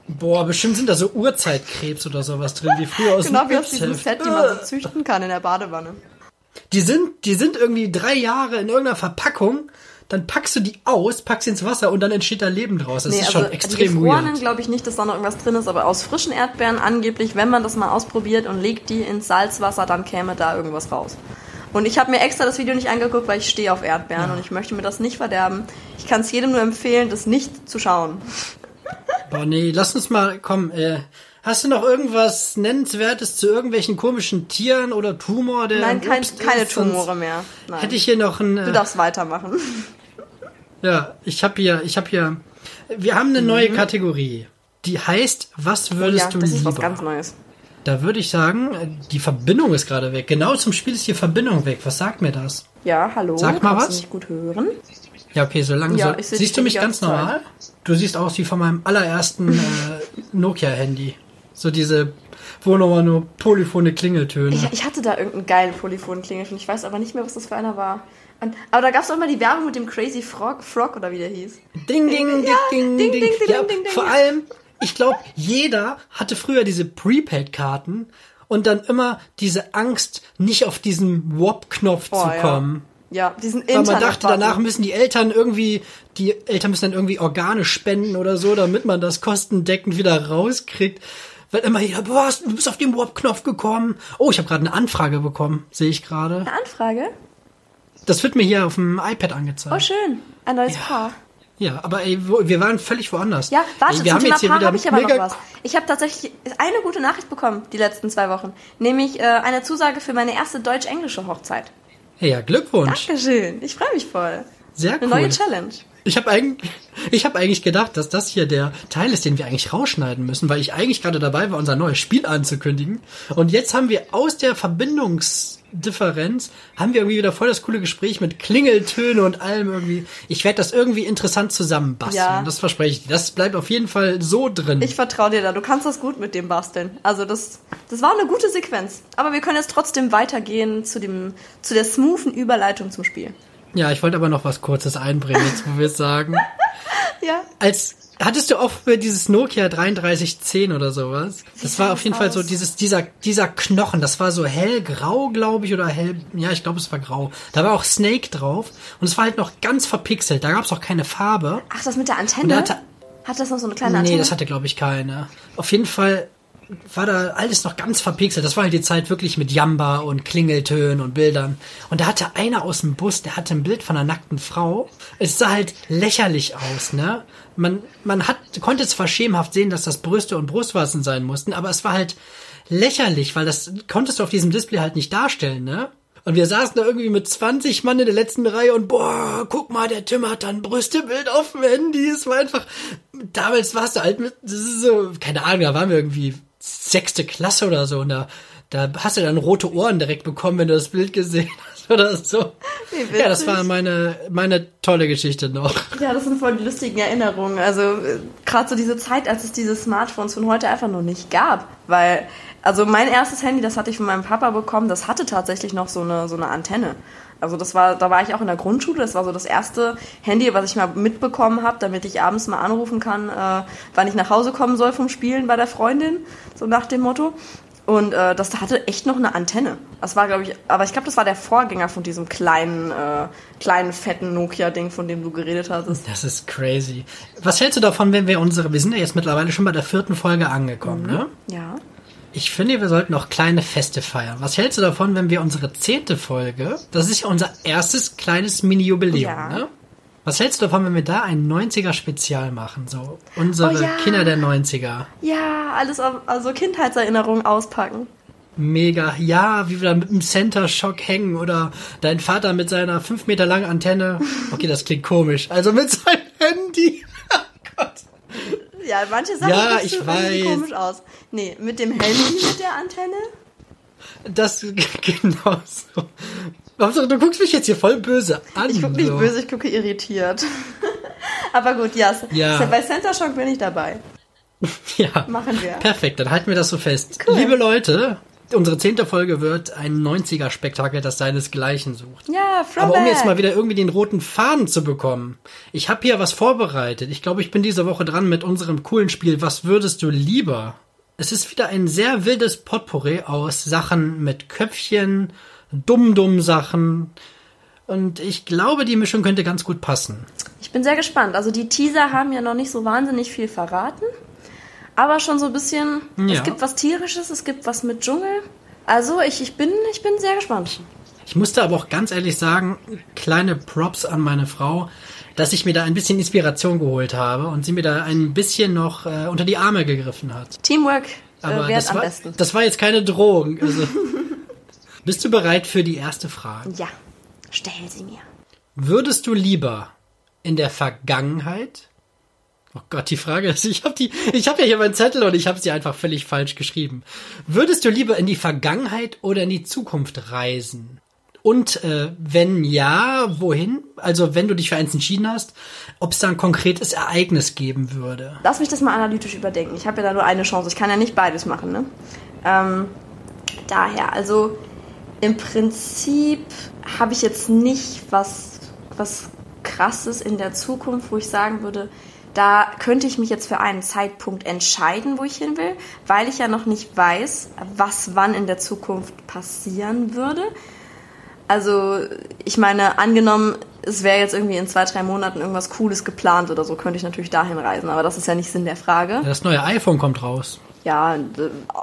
Boah, bestimmt sind da so Urzeitkrebs oder sowas drin, wie früher aus genau dem wie aus diesem. Set, die man so züchten kann in der Badewanne. Die sind, die sind irgendwie drei Jahre in irgendeiner Verpackung, dann packst du die aus, packst sie ins Wasser und dann entsteht da Leben draus. Das ist schon also die extrem gefrorenen weird. glaube ich nicht, dass da noch irgendwas drin ist, aber aus frischen Erdbeeren angeblich, wenn man das mal ausprobiert und legt die ins Salzwasser, dann käme da irgendwas raus. Und ich habe mir extra das Video nicht angeguckt, weil ich stehe auf Erdbeeren und ich möchte mir das nicht verderben. Ich kann es jedem nur empfehlen, das nicht zu schauen. Boah, nee, lass uns mal, komm, äh, hast du noch irgendwas Nennenswertes zu irgendwelchen komischen Tieren oder Tumor, der Nein, kein, keine Tumore mehr. Nein. Hätte ich hier noch ein, du äh, darfst weitermachen. ja, ich habe hier, ich habe hier, wir haben eine neue Kategorie. Die heißt, was würdest ja, du das lieber? ist was ganz Neues. Da würde ich sagen, die Verbindung ist gerade weg. Genau zum Spiel ist die Verbindung weg. Was sagt mir das? Ja, hallo. Sag mal was. du mich gut hören? Ja, okay, solange Ja, so. Siehst du mich ganz normal? Du siehst aus wie von meinem allerersten äh, Nokia-Handy. So diese, wo nochmal nur polyphone Klingeltöne. Ich, ich hatte da irgendeinen geilen Polyphon-Klingelton. Ich weiß aber nicht mehr, was das für einer war. Und, aber da gab es auch mal die Werbung mit dem Crazy Frog, Frog oder wie der hieß. Ding, ding, Ja, ding, ding, ding, ding, ding, ja, ding, ding. Vor allem, ich glaube, jeder hatte früher diese Prepaid-Karten und dann immer diese Angst, nicht auf diesen WOP-Knopf Oh, zu ja. kommen. Ja, diesen Weil Internet. man dachte, danach müssen die Eltern irgendwie, die Eltern müssen dann irgendwie Organe spenden oder so, damit man das kostendeckend wieder rauskriegt. Weil immer jeder, boah, du bist auf den Warp-Knopf gekommen. Oh, ich habe gerade eine Anfrage bekommen, sehe ich gerade. Eine Anfrage? Das wird mir hier auf dem iPad angezeigt. Oh, schön. Ein neues Paar. Ja, aber ey, wir waren völlig woanders. Ja, warte, ey, wir zum haben Thema jetzt hier Paar habe ich aber noch was. Ich habe tatsächlich eine gute Nachricht bekommen die letzten zwei Wochen. Nämlich äh, eine Zusage für meine erste deutsch-englische Hochzeit. Ja, Glückwunsch. Dankeschön. Ich freue mich voll. Sehr Eine cool. neue Challenge. Ich habe eigentlich, ich habe eigentlich gedacht, dass das hier der Teil ist, den wir eigentlich rausschneiden müssen, weil ich eigentlich gerade dabei war, unser neues Spiel anzukündigen. Und jetzt haben wir aus der Verbindungsdifferenz haben wir irgendwie wieder voll das coole Gespräch mit Klingeltöne und allem irgendwie. Ich werde das irgendwie interessant zusammenbasteln. Ja. Das verspreche ich dir. Das bleibt auf jeden Fall so drin. Ich vertraue dir da. Du kannst das gut mit dem basteln. Also das, das war eine gute Sequenz. Aber wir können jetzt trotzdem weitergehen zu dem, zu der smoothen Überleitung zum Spiel. Ja, ich wollte aber noch was Kurzes einbringen, jetzt wo wir es sagen. Ja. Als hattest du auch für dieses Nokia 3310 oder sowas? Das war auf jeden das Fall so aus? dieses dieser dieser Knochen, das war so hellgrau, glaube ich, oder hell, ja, ich glaube, es war grau. Da war auch Snake drauf und es war halt noch ganz verpixelt. Da gab es auch keine Farbe. Ach, das mit der Antenne? Hat das noch so eine kleine Antenne? Nee, das hatte glaube ich keine. Auf jeden Fall war da alles noch ganz verpixelt. Das war halt die Zeit wirklich mit Jamba und Klingeltönen und Bildern. Und da hatte einer aus dem Bus, der hatte ein Bild von einer nackten Frau. Es sah halt lächerlich aus, ne? Man, man hat, konnte zwar schemenhaft sehen, dass das Brüste und Brustwarzen sein mussten, aber es war halt lächerlich, weil das konntest du auf diesem Display halt nicht darstellen, ne? Und wir saßen da irgendwie mit 20 Mann in der letzten Reihe und boah, guck mal, der Tim hat da ein Brüstebild auf dem Handy. Es war einfach, damals warst du halt mit, das ist so, keine Ahnung, da waren wir irgendwie sechste Klasse oder so und da, da hast du dann rote Ohren direkt bekommen, wenn du das Bild gesehen hast. oder so. Ja, das war meine, meine tolle Geschichte noch. Ja, das sind voll die lustigen Erinnerungen. Also äh, gerade so diese Zeit, als es diese Smartphones von heute einfach noch nicht gab. Weil, also mein erstes Handy, das hatte ich von meinem Papa bekommen, das hatte tatsächlich noch so eine, so eine Antenne. Also das war, da war ich auch in der Grundschule. Das war so das erste Handy, was ich mal mitbekommen habe, damit ich abends mal anrufen kann, äh, wann ich nach Hause kommen soll vom Spielen bei der Freundin, so nach dem Motto. Und äh, das hatte echt noch eine Antenne. Das war, glaube ich, aber ich glaube, das war der Vorgänger von diesem kleinen, äh, kleinen fetten Nokia-Ding, von dem du geredet hast. Das ist crazy. Was hältst du davon, wenn wir unsere, wir sind ja jetzt mittlerweile schon bei der vierten Folge angekommen, mhm. ne? Ja. Ich finde, wir sollten auch kleine Feste feiern. Was hältst du davon, wenn wir unsere zehnte Folge, das ist ja unser erstes kleines Mini-Jubiläum, ja. ne? Was hältst du davon, wenn wir da ein 90er-Spezial machen? So unsere oh, ja. Kinder der 90er. Ja, alles auf, also Kindheitserinnerungen auspacken. Mega, ja, wie wir da mit dem Center Shock hängen oder dein Vater mit seiner fünf Meter langen Antenne. Okay, das klingt komisch. Also mit seinem Handy. oh Gott. Ja, manche Sachen ja, ich weiß. komisch aus. Nee, mit dem Handy mit der Antenne? Das genau so. Hauptsache, du guckst mich jetzt hier voll böse an. Ich gucke nicht so. böse, ich gucke irritiert. Aber gut, ja. ja. Bei Center Shock bin ich dabei. ja. Machen wir. Perfekt, dann halten wir das so fest. Cool. Liebe Leute, unsere zehnte Folge wird ein 90er-Spektakel, das seinesgleichen sucht. Ja, Aber um jetzt mal wieder irgendwie den roten Faden zu bekommen. Ich habe hier was vorbereitet. Ich glaube, ich bin diese Woche dran mit unserem coolen Spiel Was würdest du lieber? Es ist wieder ein sehr wildes Potpourri aus Sachen mit Köpfchen, dumm-dumm Sachen. Und ich glaube, die Mischung könnte ganz gut passen. Ich bin sehr gespannt. Also die Teaser haben ja noch nicht so wahnsinnig viel verraten. Aber schon so ein bisschen, ja. es gibt was Tierisches, es gibt was mit Dschungel. Also ich, ich, bin, ich bin sehr gespannt. Ich musste aber auch ganz ehrlich sagen, kleine Props an meine Frau, dass ich mir da ein bisschen Inspiration geholt habe und sie mir da ein bisschen noch äh, unter die Arme gegriffen hat. Teamwork äh, aber das am war, besten. Das war jetzt keine Drohung. Also Bist du bereit für die erste Frage? Ja, stell sie mir. Würdest du lieber in der Vergangenheit Oh Gott, die Frage ist, ich habe die, ja hier meinen Zettel und ich habe sie einfach völlig falsch geschrieben. Würdest du lieber in die Vergangenheit oder in die Zukunft reisen? Und äh, wenn ja, wohin? Also wenn du dich für eins entschieden hast, ob es da ein konkretes Ereignis geben würde? Lass mich das mal analytisch überdenken. Ich habe ja da nur eine Chance. Ich kann ja nicht beides machen. Ne? Ähm, daher, also im Prinzip habe ich jetzt nicht was, was krasses in der Zukunft, wo ich sagen würde, da könnte ich mich jetzt für einen Zeitpunkt entscheiden, wo ich hin will, weil ich ja noch nicht weiß, was wann in der Zukunft passieren würde. Also, ich meine, angenommen, es wäre jetzt irgendwie in zwei, drei Monaten irgendwas Cooles geplant oder so, könnte ich natürlich dahin reisen, aber das ist ja nicht Sinn der Frage. Das neue iPhone kommt raus ja,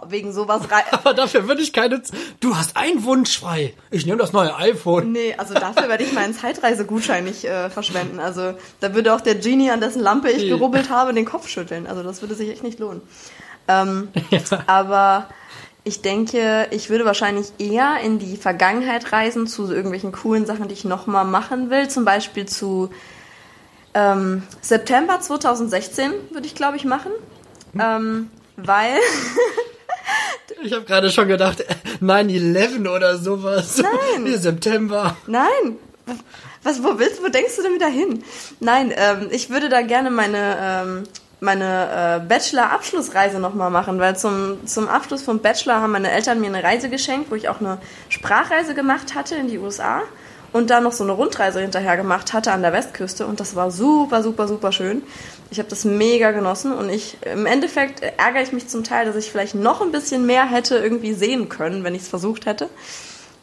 wegen sowas rein. Aber dafür würde ich keine. Du hast einen Wunsch frei. Ich nehme das neue iPhone. Nee, also dafür werde ich meinen Zeitreisegutschein nicht äh, verschwenden. Also da würde auch der Genie, an dessen Lampe ich gerubbelt habe, den Kopf schütteln. Also das würde sich echt nicht lohnen. Ähm, ja. Aber ich denke, ich würde wahrscheinlich eher in die Vergangenheit reisen zu so irgendwelchen coolen Sachen, die ich nochmal machen will. Zum Beispiel zu ähm, September 2016 würde ich, glaube ich, machen. Hm. Ähm, weil. ich habe gerade schon gedacht, 9-11 oder sowas. Nein. Hier September. Nein. Was, wo willst, wo denkst du denn wieder hin? Nein, ähm, ich würde da gerne meine, ähm, meine äh, Bachelor-Abschlussreise nochmal machen, weil zum, zum Abschluss vom Bachelor haben meine Eltern mir eine Reise geschenkt, wo ich auch eine Sprachreise gemacht hatte in die USA und dann noch so eine Rundreise hinterher gemacht hatte an der Westküste und das war super, super, super schön. Ich habe das mega genossen und ich im Endeffekt ärgere ich mich zum Teil, dass ich vielleicht noch ein bisschen mehr hätte irgendwie sehen können, wenn ich es versucht hätte.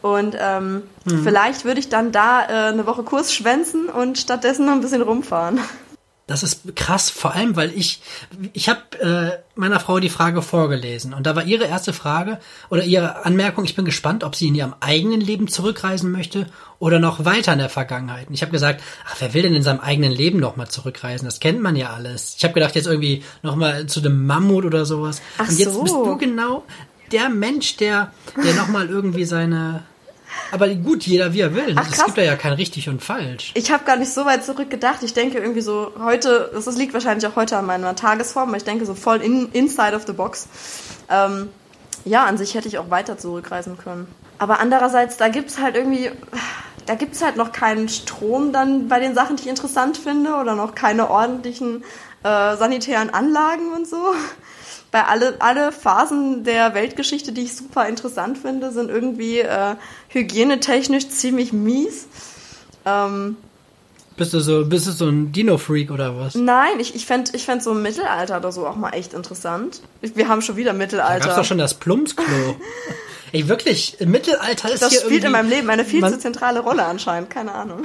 Und ähm, mhm. vielleicht würde ich dann da äh, eine Woche Kurs schwänzen und stattdessen noch ein bisschen rumfahren. Das ist krass, vor allem, weil ich, ich habe äh, meiner Frau die Frage vorgelesen und da war ihre erste Frage oder ihre Anmerkung, ich bin gespannt, ob sie in ihrem eigenen Leben zurückreisen möchte oder noch weiter in der Vergangenheit. Und ich habe gesagt, ach, wer will denn in seinem eigenen Leben noch mal zurückreisen? Das kennt man ja alles. Ich habe gedacht, jetzt irgendwie noch mal zu dem Mammut oder sowas. Ach und jetzt so. bist du genau der Mensch, der, der noch mal irgendwie seine aber gut, jeder wie er will. Ach, es gibt ja kein richtig und falsch. Ich habe gar nicht so weit zurückgedacht. Ich denke irgendwie so heute, das liegt wahrscheinlich auch heute an meiner Tagesform, aber ich denke so voll in, inside of the box. Ähm, ja, an sich hätte ich auch weiter zurückreisen können. Aber andererseits, da gibt's halt irgendwie, da gibt's halt noch keinen Strom dann bei den Sachen, die ich interessant finde oder noch keine ordentlichen äh, sanitären Anlagen und so. Bei alle, alle Phasen der Weltgeschichte, die ich super interessant finde, sind irgendwie äh, hygienetechnisch ziemlich mies. Ähm, bist du so, bist du so ein Dino-Freak oder was? Nein, ich, ich fände ich fänd so Mittelalter oder so auch mal echt interessant. Wir haben schon wieder Mittelalter. Da gab's doch schon das Plumpsklo. Ey, wirklich, Mittelalter ist das hier spielt in meinem Leben eine viel zu zentrale Rolle anscheinend, keine Ahnung.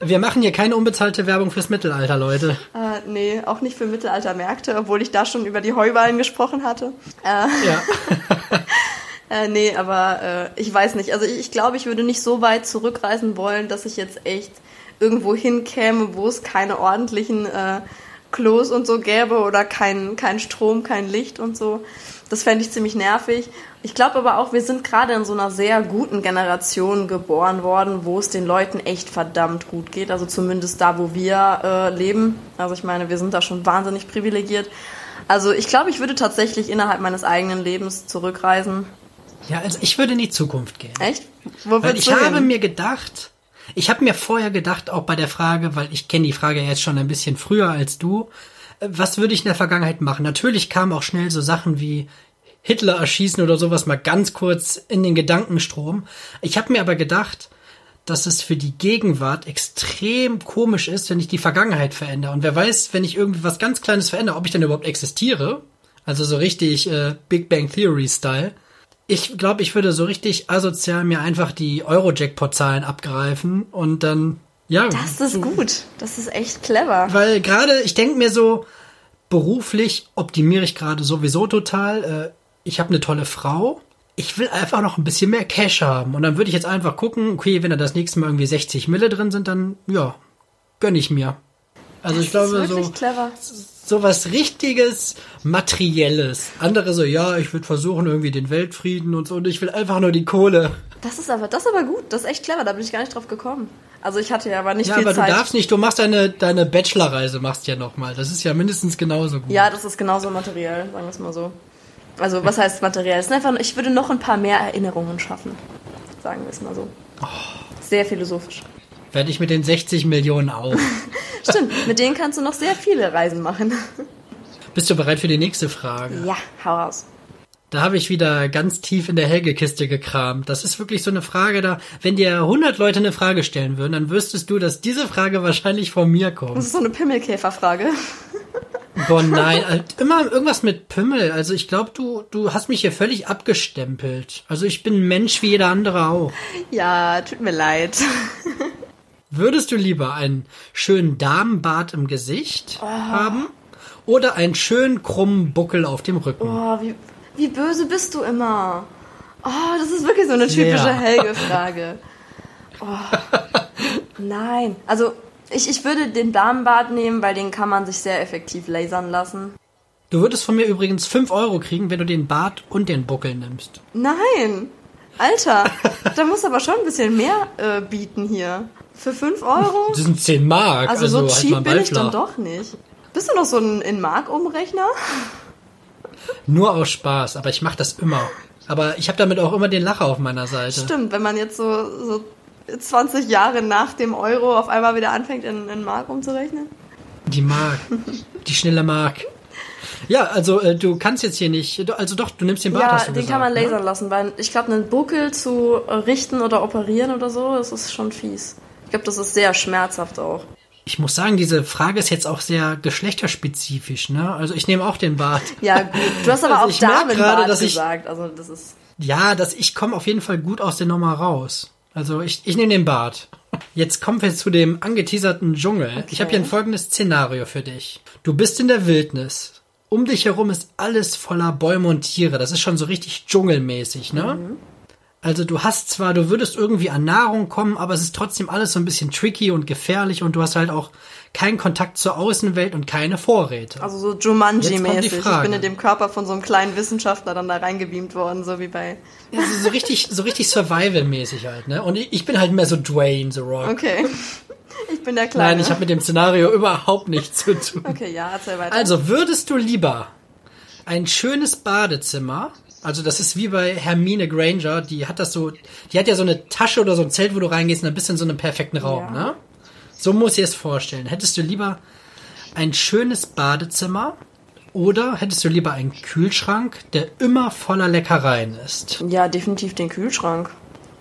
Wir machen hier keine unbezahlte Werbung fürs Mittelalter, Leute. Äh, nee, auch nicht für Mittelaltermärkte, obwohl ich da schon über die Heuballen gesprochen hatte. Äh, ja. äh, nee, aber äh, ich weiß nicht. Also ich, ich glaube, ich würde nicht so weit zurückreisen wollen, dass ich jetzt echt irgendwo hinkäme, wo es keine ordentlichen äh, Klos und so gäbe oder kein, kein Strom, kein Licht und so. Das fände ich ziemlich nervig. Ich glaube aber auch, wir sind gerade in so einer sehr guten Generation geboren worden, wo es den Leuten echt verdammt gut geht. Also zumindest da, wo wir äh, leben. Also ich meine, wir sind da schon wahnsinnig privilegiert. Also ich glaube, ich würde tatsächlich innerhalb meines eigenen Lebens zurückreisen. Ja, also ich würde in die Zukunft gehen. Echt? Wo weil ich habe mir gedacht, ich habe mir vorher gedacht, auch bei der Frage, weil ich kenne die Frage jetzt schon ein bisschen früher als du, was würde ich in der Vergangenheit machen? Natürlich kamen auch schnell so Sachen wie Hitler erschießen oder sowas mal ganz kurz in den Gedankenstrom. Ich habe mir aber gedacht, dass es für die Gegenwart extrem komisch ist, wenn ich die Vergangenheit verändere. Und wer weiß, wenn ich irgendwie was ganz Kleines verändere, ob ich dann überhaupt existiere. Also so richtig äh, Big Bang Theory Style. Ich glaube, ich würde so richtig asozial mir einfach die Euro-Jackpot-Zahlen abgreifen und dann, ja. Das ist so, gut. Das ist echt clever. Weil gerade, ich denke mir so, beruflich optimiere ich gerade sowieso total. Äh, ich habe eine tolle Frau. Ich will einfach noch ein bisschen mehr Cash haben. Und dann würde ich jetzt einfach gucken, okay, wenn da das nächste Mal irgendwie 60 Mille drin sind, dann, ja, gönn ich mir. Also das ich glaube, so, clever. so was richtiges, materielles. Andere so, ja, ich würde versuchen irgendwie den Weltfrieden und so, und ich will einfach nur die Kohle. Das ist aber, das ist aber gut. Das ist echt clever. Da bin ich gar nicht drauf gekommen. Also ich hatte ja aber nicht ja, viel aber Zeit. du darfst nicht, du machst deine, deine Bachelorreise machst ja nochmal. Das ist ja mindestens genauso gut. Ja, das ist genauso materiell, sagen wir es mal so. Also was heißt materiell? Es ist einfach, ich würde noch ein paar mehr Erinnerungen schaffen. Sagen wir es mal so. Oh. Sehr philosophisch. Werde ich mit den 60 Millionen auch. Stimmt, mit denen kannst du noch sehr viele Reisen machen. Bist du bereit für die nächste Frage? Ja, hau raus. Da habe ich wieder ganz tief in der Helge-Kiste gekramt. Das ist wirklich so eine Frage da. Wenn dir 100 Leute eine Frage stellen würden, dann wüsstest du, dass diese Frage wahrscheinlich von mir kommt. Das ist so eine Pimmelkäferfrage. Boah, nein, halt immer irgendwas mit Pimmel. Also ich glaube, du, du hast mich hier völlig abgestempelt. Also ich bin ein Mensch wie jeder andere auch. Ja, tut mir leid. Würdest du lieber einen schönen Damenbart im Gesicht oh. haben oder einen schönen krummen Buckel auf dem Rücken? Oh, wie, wie böse bist du immer? Oh, das ist wirklich so eine typische Helge-Frage. Oh, nein. Also ich, ich würde den Damenbart nehmen, weil den kann man sich sehr effektiv lasern lassen. Du würdest von mir übrigens 5 Euro kriegen, wenn du den Bart und den Buckel nimmst. Nein! Alter, da musst du aber schon ein bisschen mehr äh, bieten hier. Für 5 Euro? Das sind 10 Mark. Also, also so halt cheap halt bin ich dann doch nicht. Bist du noch so ein in Mark-Umrechner? Nur aus Spaß, aber ich mache das immer. Aber ich habe damit auch immer den Lacher auf meiner Seite. Stimmt, wenn man jetzt so, so 20 Jahre nach dem Euro auf einmal wieder anfängt, in, in Mark umzurechnen? Die Mark. Die schnelle Mark. Ja, also äh, du kannst jetzt hier nicht, also doch, du nimmst den Bart, ja, hast du den gesagt, kann man ne? lasern lassen, weil ich glaube, einen Buckel zu richten oder operieren oder so, das ist schon fies. Ich glaube, das ist sehr schmerzhaft auch. Ich muss sagen, diese Frage ist jetzt auch sehr geschlechterspezifisch, ne? Also ich nehme auch den Bart. Ja, gut. Du hast aber also auch Damenbart gerade, gesagt, ich, also das ist... Ja, dass ich komme auf jeden Fall gut aus der Nummer raus. Also ich, ich nehme den Bart. Jetzt kommen wir zu dem angeteaserten Dschungel. Okay. Ich habe hier ein folgendes Szenario für dich. Du bist in der Wildnis. Um dich herum ist alles voller Bäume und Tiere. Das ist schon so richtig dschungelmäßig, ne? Mhm. Also du hast zwar, du würdest irgendwie an Nahrung kommen, aber es ist trotzdem alles so ein bisschen tricky und gefährlich und du hast halt auch keinen Kontakt zur Außenwelt und keine Vorräte. Also so Jumanji-mäßig. Ich bin in dem Körper von so einem kleinen Wissenschaftler dann da reingebeamt worden, so wie bei. Ja, so, richtig, so richtig Survival-mäßig halt, ne? Und ich, ich, bin halt mehr so Dwayne The Rock. Okay. Ich bin der Kleine. Nein, ich habe mit dem Szenario überhaupt nichts zu tun. Okay, ja, erzähl weiter. Also würdest du lieber ein schönes Badezimmer Also das ist wie bei Hermine Granger, die hat das so, die hat ja so eine Tasche oder so ein Zelt, wo du reingehst und dann bist du in so einem perfekten Raum, Ja. ne? So muss ich es vorstellen. Hättest du lieber ein schönes Badezimmer oder hättest du lieber einen Kühlschrank, der immer voller Leckereien ist? Ja, definitiv den Kühlschrank.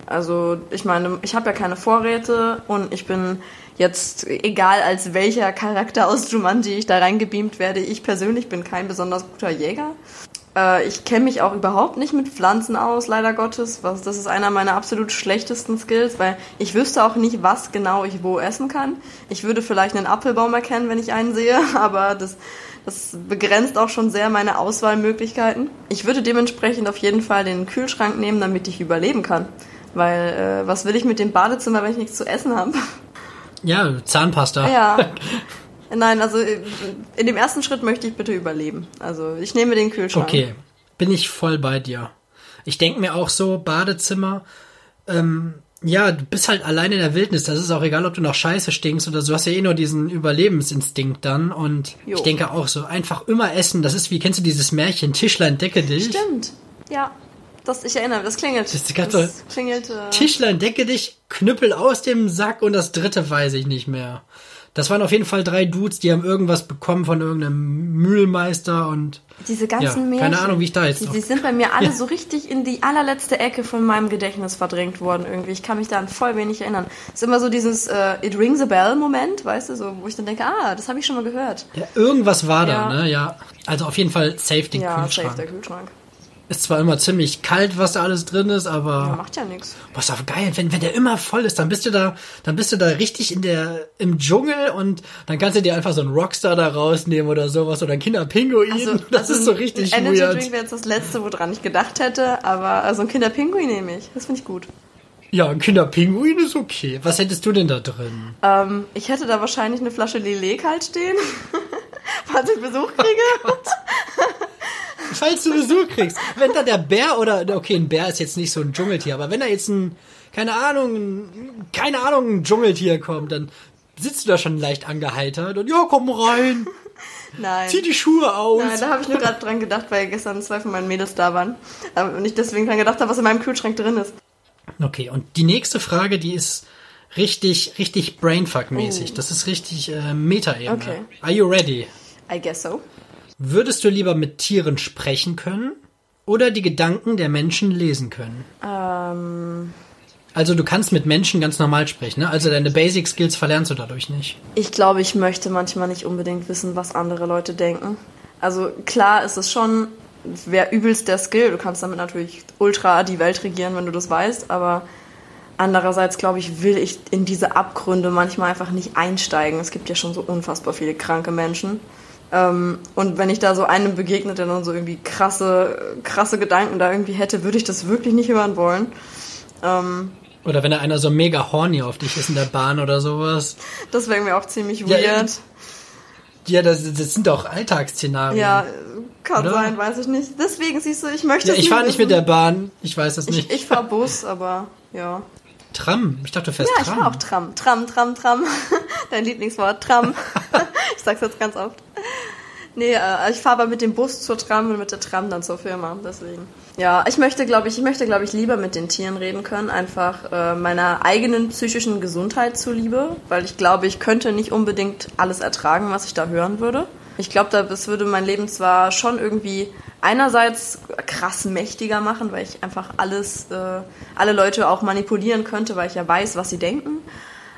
Also ich meine, ich habe ja keine Vorräte und ich bin jetzt, egal als welcher Charakter aus Jumanji ich da reingebeamt werde, ich persönlich bin kein besonders guter Jäger. Äh, ich kenne mich auch überhaupt nicht mit Pflanzen aus, leider Gottes. Was, das ist einer meiner absolut schlechtesten Skills, weil ich wüsste auch nicht, was genau ich wo essen kann. Ich würde vielleicht einen Apfelbaum erkennen, wenn ich einen sehe, aber das, das begrenzt auch schon sehr meine Auswahlmöglichkeiten. Ich würde dementsprechend auf jeden Fall den Kühlschrank nehmen, damit ich überleben kann. Weil äh, was will ich mit dem Badezimmer, wenn ich nichts zu essen habe? Ja, Zahnpasta. Ja. Nein, also äh, in dem ersten Schritt möchte ich bitte überleben. Also ich nehme den Kühlschrank. Okay, bin ich voll bei dir. Ich denke mir auch so, Badezimmer, ähm, ja, du bist halt allein in der Wildnis. Das ist auch egal, ob du nach Scheiße stinkst oder so. Du hast ja eh nur diesen Überlebensinstinkt dann. Und Jo. ich denke auch so, einfach immer essen. Das ist wie, kennst du dieses Märchen, Tischlein, decke dich? Stimmt. Ja. Das, ich erinnere, mich, das klingelt. Das so- klingelt. Äh, Tischlein, decke dich, Knüppel aus dem Sack und das dritte weiß ich nicht mehr. Das waren auf jeden Fall drei Dudes, die haben irgendwas bekommen von irgendeinem Mühlmeister und diese ganzen Ja, Märchen. keine Ahnung, wie ich da jetzt Die, die sind bei mir alle Ja. so richtig in die allerletzte Ecke von meinem Gedächtnis verdrängt worden irgendwie. Ich kann mich da an voll wenig erinnern. Es ist immer so dieses äh, It rings a bell Moment, weißt du, so, wo ich dann denke, ah, das habe ich schon mal gehört. ja, irgendwas war Ja. da, ne? Ja. Also auf jeden Fall safe den ja, Kühlschrank. safe der Kühlschrank. Ist zwar immer ziemlich kalt, was da alles drin ist, aber Ja, macht ja nichts. boah, ist auch geil, wenn, wenn der immer voll ist, dann bist du da, dann bist du da richtig in der, im Dschungel und dann kannst du dir einfach so einen Rockstar da rausnehmen oder sowas oder einen Kinderpinguin. das ist so richtig ein Energy weird. Drink wäre jetzt das letzte, woran ich gedacht hätte, aber also ein Kinderpinguin nehme ich. Das finde ich gut. Ja, ein Kinderpinguin ist okay. Was hättest du denn da drin? Ähm, ich hätte da wahrscheinlich eine Flasche Lillet kalt stehen, falls ich Besuch kriege. Falls du Besuch kriegst. Wenn da der Bär oder, okay, ein Bär ist jetzt nicht so ein Dschungeltier, aber wenn da jetzt ein, keine Ahnung, ein- keine Ahnung, ein Dschungeltier kommt, dann sitzt du da schon leicht angeheitert und ja, komm rein, Nein. zieh die Schuhe aus. Nein, da habe ich nur gerade dran gedacht, weil gestern zwei von meinen Mädels da waren. Ähm, Und ich deswegen dran gedacht habe, was in meinem Kühlschrank drin ist. Okay, und die nächste Frage, die ist richtig, richtig Brainfuck-mäßig. Das ist richtig äh, Meta-Ebene. Okay. Are you ready? I guess so. Würdest du lieber mit Tieren sprechen können oder die Gedanken der Menschen lesen können? Ähm, Also du kannst mit Menschen ganz normal sprechen, ne? Also deine Basic Skills verlernst du dadurch nicht. ich glaube, ich möchte manchmal nicht unbedingt wissen, was andere Leute denken. Also klar ist es schon, wäre übelst der Skill. Du kannst damit natürlich ultra die Welt regieren, wenn du das weißt, aber andererseits glaube ich, will ich in diese Abgründe manchmal einfach nicht einsteigen. Es gibt ja schon so unfassbar viele kranke Menschen. Ähm, und wenn ich da so einem begegnet, der dann so irgendwie krasse, krasse Gedanken da irgendwie hätte, würde ich das wirklich nicht hören wollen. Ähm, Oder wenn da einer so mega horny auf dich ist in der Bahn oder sowas. das wäre mir auch ziemlich Ja, weird. Ja, das, das sind doch Alltagsszenarien. Ja, kann Oder? sein, weiß ich nicht. Deswegen siehst du, ich möchte Ja, ich fahre nicht mit der Bahn. Ich weiß das Ich, nicht. ich fahr Bus, aber ja. Tram. Ich dachte, du fährst Ja, ich Tram. fahr auch Tram. Tram, Tram, Tram. Dein Lieblingswort, Tram. ich sag's jetzt ganz oft. Nee, äh, ich fahre aber mit dem Bus zur Tram und mit der Tram dann zur Firma, deswegen. Ja, ich möchte, glaube ich, ich möchte, glaube ich, lieber mit den Tieren reden können, einfach äh, meiner eigenen psychischen Gesundheit zuliebe, weil ich glaube, ich könnte nicht unbedingt alles ertragen, was ich da hören würde. Ich glaube, das würde mein Leben zwar schon irgendwie einerseits krass mächtiger machen, weil ich einfach alles, äh, alle Leute auch manipulieren könnte, weil ich ja weiß, was sie denken.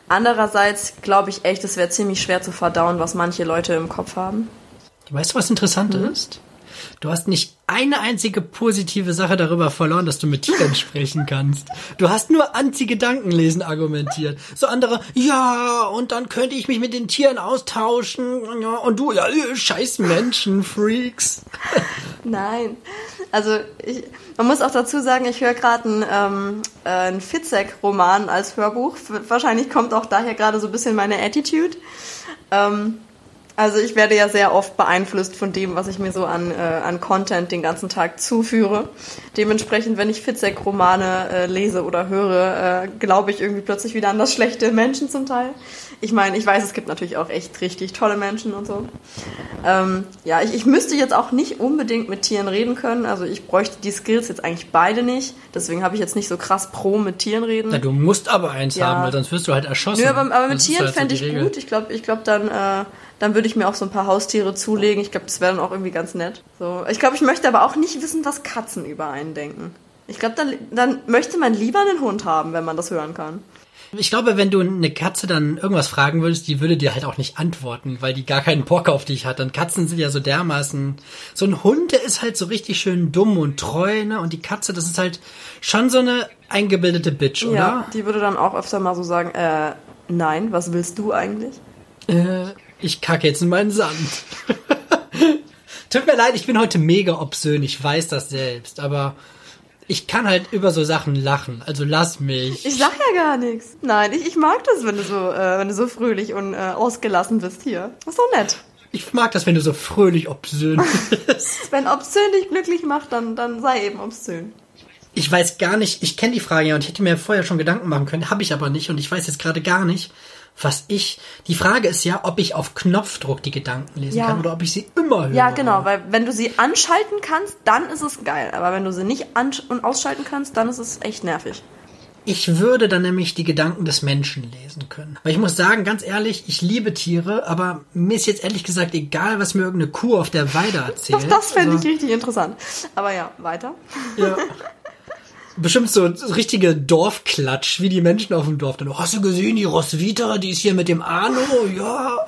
Andererseits glaube ich echt, es wäre ziemlich schwer zu verdauen, was manche Leute im Kopf haben. Weißt du, was interessant Mhm. ist? Du hast nicht eine einzige positive Sache darüber verloren, dass du mit Tieren sprechen kannst. Du hast nur Anti-Gedankenlesen argumentiert. So andere, ja, und dann könnte ich mich mit den Tieren austauschen. Ja, und du, ja, scheiß Menschen, Freaks. Nein. Also ich, man muss auch dazu sagen, ich höre gerade einen, ähm, äh, einen Fitzek-Roman als Hörbuch. Wahrscheinlich kommt auch daher gerade so ein bisschen meine Attitude. Ähm, Also ich werde ja sehr oft beeinflusst von dem, was ich mir so an, äh, an Content den ganzen Tag zuführe. Dementsprechend, wenn ich Fitzek-Romane äh, lese oder höre, äh, glaube ich irgendwie plötzlich wieder an das schlechte Menschen zum Teil. Ich meine, ich weiß, es gibt natürlich auch echt richtig tolle Menschen und so. Ähm, ja, ich, ich müsste jetzt auch nicht unbedingt mit Tieren reden können. Also ich bräuchte die Skills jetzt eigentlich beide nicht. Deswegen habe ich jetzt nicht so krass pro mit Tieren reden. Na, du musst aber eins Ja. haben, weil sonst wirst du halt erschossen. Nö, aber, aber mit Tieren halt so fände die ich Regel. gut. Ich glaube, ich glaub, dann, äh, dann würde ich mir auch so ein paar Haustiere zulegen. Ich glaube, das wäre dann auch irgendwie ganz nett. So. Ich glaube, ich möchte aber auch nicht wissen, was Katzen über einen denken. Ich glaube, dann, dann möchte man lieber einen Hund haben, wenn man das hören kann. Ich glaube, wenn du eine Katze dann irgendwas fragen würdest, die würde dir halt auch nicht antworten, weil die gar keinen Bock auf dich hat. Und Katzen sind ja so dermaßen. So ein Hund, der ist halt so richtig schön dumm und treu, ne? Und die Katze, das ist halt schon so eine eingebildete Bitch, oder? Ja, die würde dann auch öfter mal so sagen, äh, nein, was willst du eigentlich? Äh, ich kacke jetzt in meinen Sand. Tut mir leid, ich bin heute mega obszön, ich weiß das selbst, aber ich kann halt über so Sachen lachen, also lass mich. Ich sag ja gar nichts. Nein, ich, ich mag das, wenn du so, äh, wenn du so fröhlich und äh, ausgelassen bist hier. Das ist doch nett. Ich mag das, wenn du so fröhlich obszön bist. Wenn obszön dich glücklich macht, dann, dann sei eben obszön. Ich weiß gar nicht, ich kenne die Frage ja und ich hätte mir vorher schon Gedanken machen können, habe ich aber nicht und ich weiß jetzt gerade gar nicht, was ich. Die Frage ist ja, ob ich auf Knopfdruck die Gedanken lesen Ja. kann oder ob ich sie immer höre. Ja, genau, weil wenn du sie anschalten kannst, dann ist es geil. Aber wenn du sie nicht an- und ausschalten kannst, dann ist es echt nervig. Ich würde dann nämlich die Gedanken des Menschen lesen können. Weil ich muss sagen, ganz ehrlich, ich liebe Tiere, aber mir ist jetzt ehrlich gesagt egal, was mir irgendeine Kuh auf der Weide erzählt. Doch, das fände ich Also, richtig interessant. Aber ja, weiter. ja. Bestimmt so richtige Dorfklatsch, wie die Menschen auf dem Dorf. Dann, hast du gesehen, die Roswitha, die ist hier mit dem Arno? Ja.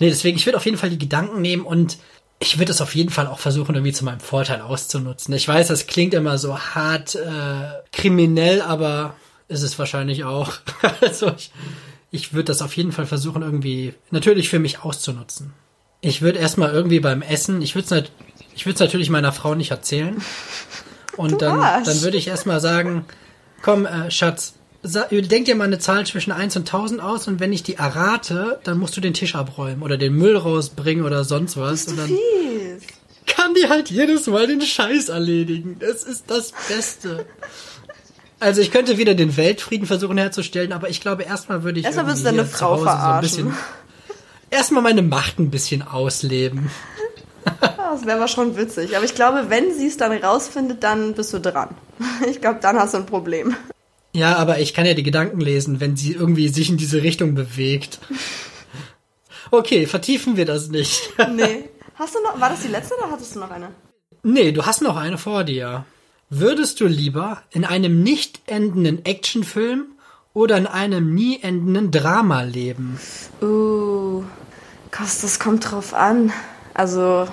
Nee, deswegen, ich würde auf jeden Fall die Gedanken nehmen und ich würde es auf jeden Fall auch versuchen, irgendwie zu meinem Vorteil auszunutzen. Ich weiß, das klingt immer so hart äh, kriminell, aber ist es wahrscheinlich auch. also ich, ich würde das auf jeden Fall versuchen, irgendwie natürlich für mich auszunutzen. Ich würde erstmal irgendwie beim Essen, ich würde es ich würde es natürlich meiner Frau nicht erzählen. Und dann, Arsch. dann würde ich erstmal sagen, komm, äh, Schatz, denk dir mal eine Zahl zwischen 1 und 1000 aus und wenn ich die errate, dann musst du den Tisch abräumen oder den Müll rausbringen oder sonst was. Und dann Fies. kann die halt jedes Mal den Scheiß erledigen. Das ist das Beste. Also ich könnte wieder den Weltfrieden versuchen herzustellen, aber ich glaube erstmal würde ich Erstmal würdest du deine Frau so verarschen. bisschen erstmal meine Macht ein bisschen ausleben. Ja, Das wäre aber schon witzig. Aber ich glaube, wenn sie es dann rausfindet, dann bist du dran. Ich glaube, dann hast du ein Problem. Ja, aber ich kann ja die Gedanken lesen, wenn sie irgendwie sich in diese Richtung bewegt. Okay, vertiefen wir das nicht. Nee. Hast du noch, war das die letzte oder hattest du noch eine? Nee, du hast noch eine vor dir. Würdest du lieber in einem nicht endenden Actionfilm oder in einem nie endenden Drama leben? Uh, das kommt drauf an. Also,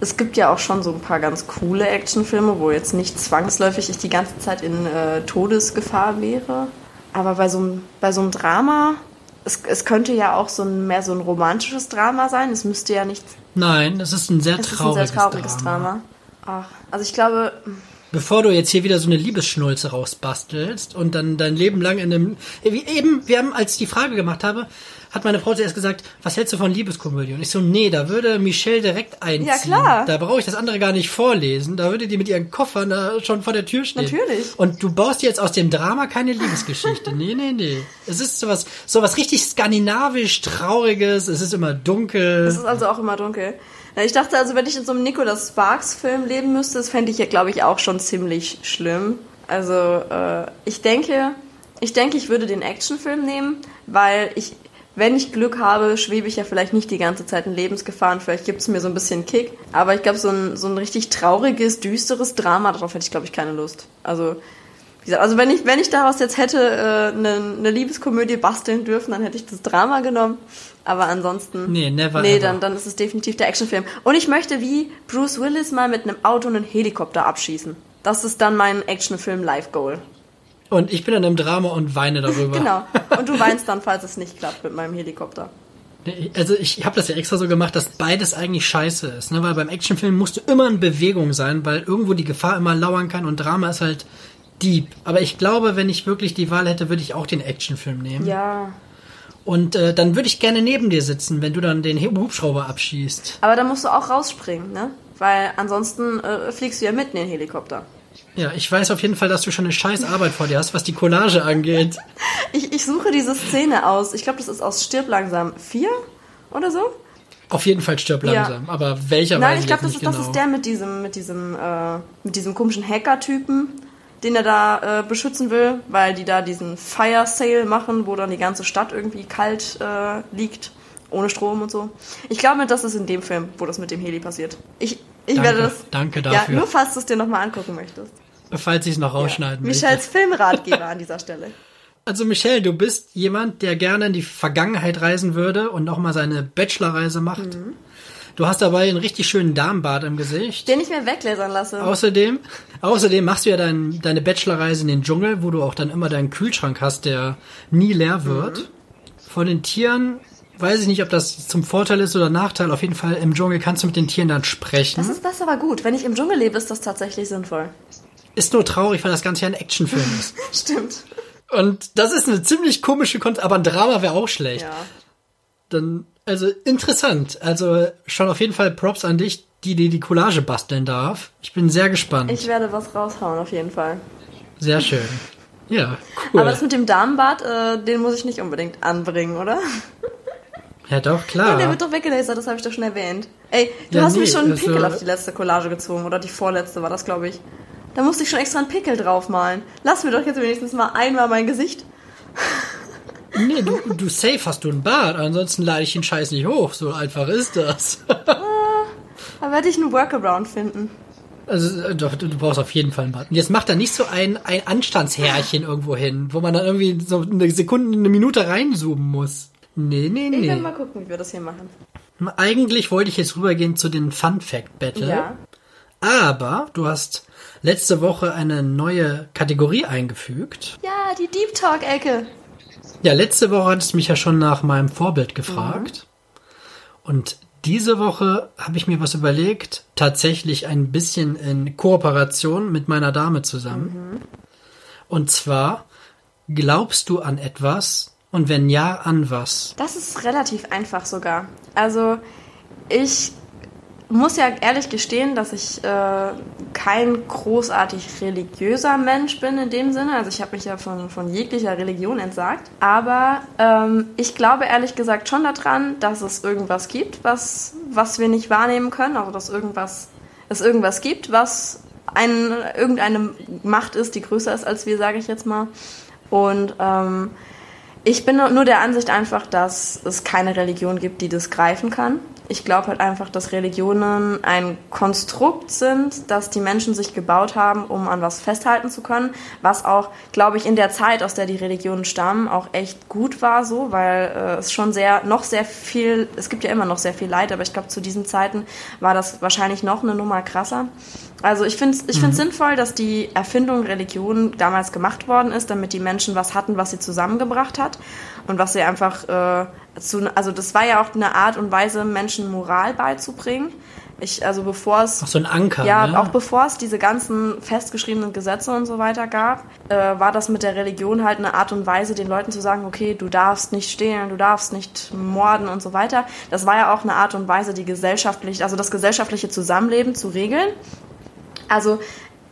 es gibt ja auch schon so ein paar ganz coole Actionfilme, wo jetzt nicht zwangsläufig ich die ganze Zeit in äh, Todesgefahr wäre. Aber bei so einem, bei so einem Drama, es, es könnte ja auch so ein, mehr so ein romantisches Drama sein. Es müsste ja nicht. Nein, es ist ein sehr Es ist ein trauriges, sehr trauriges Drama. Drama. Ach, also ich glaube, Bevor du jetzt hier wieder so eine Liebesschnulze rausbastelst und dann dein Leben lang in einem. Eben, wir haben, als ich die Frage gemacht habe, hat meine Frau zuerst gesagt, was hältst du von Liebeskomödie? Und ich so, nee, da würde Michelle direkt einziehen. Ja, klar. Da brauche ich das andere gar nicht vorlesen. Da würde die mit ihren Koffern da schon vor der Tür stehen. Natürlich. Und du baust jetzt aus dem Drama keine Liebesgeschichte. nee, nee, nee. Es ist sowas, sowas richtig skandinavisch, trauriges. Es ist immer dunkel. es ist also auch immer dunkel. Na, Ich dachte also, wenn ich in so einem Nicholas Sparks Film leben müsste, das fände ich ja, glaube ich, auch schon ziemlich schlimm. Also, äh, ich denke, ich denke, ich würde den Actionfilm nehmen, weil ich, wenn ich Glück habe, schwebe ich ja vielleicht nicht die ganze Zeit in Lebensgefahr und vielleicht gibt es mir so ein bisschen Kick. Aber ich glaube, so ein, so ein richtig trauriges, düsteres Drama, darauf hätte ich, glaube ich, keine Lust. Also, wie gesagt, also wenn ich, wenn ich daraus jetzt hätte äh, eine, eine Liebeskomödie basteln dürfen, dann hätte ich das Drama genommen. Aber ansonsten. Nee, never Nee, ever. dann, dann ist es definitiv der Actionfilm. Und ich möchte wie Bruce Willis mal mit einem Auto einen Helikopter abschießen. Das ist dann mein Actionfilm-Live-Goal. Und ich bin in einem Drama und weine darüber. Genau. Und du weinst dann, falls es nicht klappt mit meinem Helikopter. Also ich habe das ja extra so gemacht, dass beides eigentlich scheiße ist, ne? Weil beim Actionfilm musst du immer in Bewegung sein, weil irgendwo die Gefahr immer lauern kann und Drama ist halt deep. Aber ich glaube, wenn ich wirklich die Wahl hätte, würde ich auch den Actionfilm nehmen. Ja. Und äh, dann würde ich gerne neben dir sitzen, wenn du dann den Hubschrauber abschießt. Aber dann musst du auch rausspringen, ne? Weil ansonsten äh, fliegst du ja mitten in den Helikopter. Ja, ich weiß auf jeden Fall, dass du schon eine scheiß Arbeit vor dir hast, was die Collage angeht. Ich, ich suche diese Szene aus. Ich glaube, das ist aus Stirb langsam 4 oder so. Auf jeden Fall stirb langsam, ja. aber welcher Nein, weiß ich glaube, das, ist, das genau. ist der mit diesem, mit diesem, äh, mit diesem komischen Hacker-Typen, den er da äh, beschützen will, weil die da diesen Fire Sale machen, wo dann die ganze Stadt irgendwie kalt äh, liegt, ohne Strom und so. Ich glaube, das ist in dem Film, wo das mit dem Heli passiert. Ich, ich danke, werde das. Danke dafür. Ja, nur falls du es dir nochmal angucken möchtest. Falls ich es noch rausschneiden ja. Michels Filmratgeber an dieser Stelle. Also Michelle, du bist jemand, der gerne in die Vergangenheit reisen würde und nochmal seine Bachelorreise macht. Mhm. Du hast dabei einen richtig schönen Darmbart im Gesicht. Den ich mir weglasern lasse. Außerdem, außerdem machst du ja dein, deine Bachelorreise in den Dschungel, wo du auch dann immer deinen Kühlschrank hast, der nie leer wird. Mhm. Von den Tieren weiß ich nicht, ob das zum Vorteil ist oder Nachteil. Auf jeden Fall im Dschungel kannst du mit den Tieren dann sprechen. Das ist das aber gut. Wenn ich im Dschungel lebe, ist das tatsächlich sinnvoll. Ist nur traurig, weil das Ganze ja ein Actionfilm ist. Stimmt. Und das ist eine ziemlich komische Kon aber ein Drama wäre auch schlecht. Ja. Dann, also interessant. Also schon auf jeden Fall Props an dich, die dir die Collage basteln darf. Ich bin sehr gespannt. Ich werde was raushauen, auf jeden Fall. Sehr schön. Ja, cool. Aber das mit dem Damenbart, äh, den muss ich nicht unbedingt anbringen, oder? Ja, doch, klar. Ja, der wird doch weggelasert, das habe ich doch schon erwähnt. Ey, du ja, hast nee, mir schon einen Pickel also... auf die letzte Collage gezogen, oder die vorletzte war das, glaube ich. Da musste ich schon extra einen Pickel draufmalen. Lass mir doch jetzt wenigstens mal einmal mein Gesicht. Nee, du, du safe hast du einen Bart, ansonsten lade ich den Scheiß nicht hoch. So einfach ist das. ah, da werde ich einen Workaround finden. Also äh, doch, du brauchst auf jeden Fall einen. Und jetzt macht er nicht so ein, ein Anstandshärchen irgendwo hin, wo man dann irgendwie so eine Sekunde, eine Minute reinzoomen muss. Nee, nee, nee. Ich werde mal gucken, wie wir das hier machen. Eigentlich wollte ich jetzt rübergehen zu den Fun Fact Battle. Ja. Aber du hast letzte Woche eine neue Kategorie eingefügt. Ja, die Deep Talk-Ecke. Ja, letzte Woche hattest du mich ja schon nach meinem Vorbild gefragt. Mhm. Und diese Woche habe ich mir was überlegt, tatsächlich ein bisschen in Kooperation mit meiner Dame zusammen. Mhm. Und zwar, glaubst du an etwas? Und wenn ja, an was? Das ist relativ einfach sogar. Also, ich muss ja ehrlich gestehen, dass ich äh, kein großartig religiöser Mensch bin in dem Sinne. Also ich habe mich ja von, von jeglicher Religion entsagt. Aber ähm, ich glaube ehrlich gesagt schon daran, dass es irgendwas gibt, was, was wir nicht wahrnehmen können. Also dass irgendwas, es irgendwas gibt, was ein, irgendeine Macht ist, die größer ist als wir, sage ich jetzt mal. Und ähm, ich bin nur der Ansicht einfach, dass es keine Religion gibt, die das greifen kann. Ich glaube halt einfach, dass Religionen ein Konstrukt sind, das die Menschen sich gebaut haben, um an was festhalten zu können, was auch, glaube ich, in der Zeit, aus der die Religionen stammen, auch echt gut war so, weil äh, es schon sehr, noch sehr viel, es gibt ja immer noch sehr viel Leid, aber ich glaube, zu diesen Zeiten war das wahrscheinlich noch eine Nummer krasser. Also ich finde es ich mhm. sinnvoll, dass die Erfindung Religion damals gemacht worden ist, damit die Menschen was hatten, was sie zusammengebracht hat und was sie einfach äh, zu, also das war ja auch eine Art und Weise, Menschen Moral beizubringen. Ich, also bevor es. Ach, so ein Anker. Ja, ne? auch bevor es diese ganzen festgeschriebenen Gesetze und so weiter gab, äh, war das mit der Religion halt eine Art und Weise, den Leuten zu sagen, okay, du darfst nicht stehlen, du darfst nicht morden und so weiter. Das war ja auch eine Art und Weise, die gesellschaftlich, also das gesellschaftliche Zusammenleben zu regeln. Also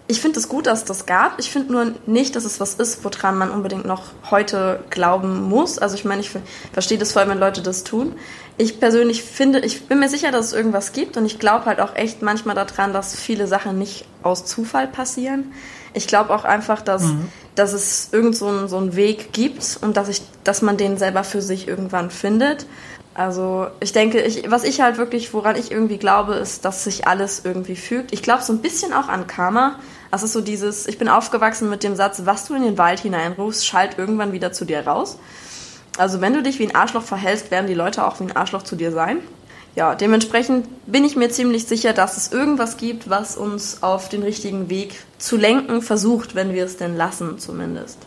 ich finde es gut, dass es das gab. Ich finde nur nicht, dass es was ist, woran man unbedingt noch heute glauben muss. Also ich meine, ich verstehe das vor allem, wenn Leute das tun. Ich persönlich finde, ich bin mir sicher, dass es irgendwas gibt und ich glaube halt auch echt manchmal daran, dass viele Sachen nicht aus Zufall passieren. Ich glaube auch einfach, dass, mhm. dass es irgend so einen, so einen Weg gibt und dass, ich, dass man den selber für sich irgendwann findet. Also ich denke, ich, was ich halt wirklich, woran ich irgendwie glaube, ist, dass sich alles irgendwie fügt. Ich glaube so ein bisschen auch an Karma. Das ist so dieses, ich bin aufgewachsen mit dem Satz, was du in den Wald hineinrufst, schallt irgendwann wieder zu dir raus. Also wenn du dich wie ein Arschloch verhältst, werden die Leute auch wie ein Arschloch zu dir sein. Ja, dementsprechend bin ich mir ziemlich sicher, dass es irgendwas gibt, was uns auf den richtigen Weg zu lenken versucht, wenn wir es denn lassen zumindest.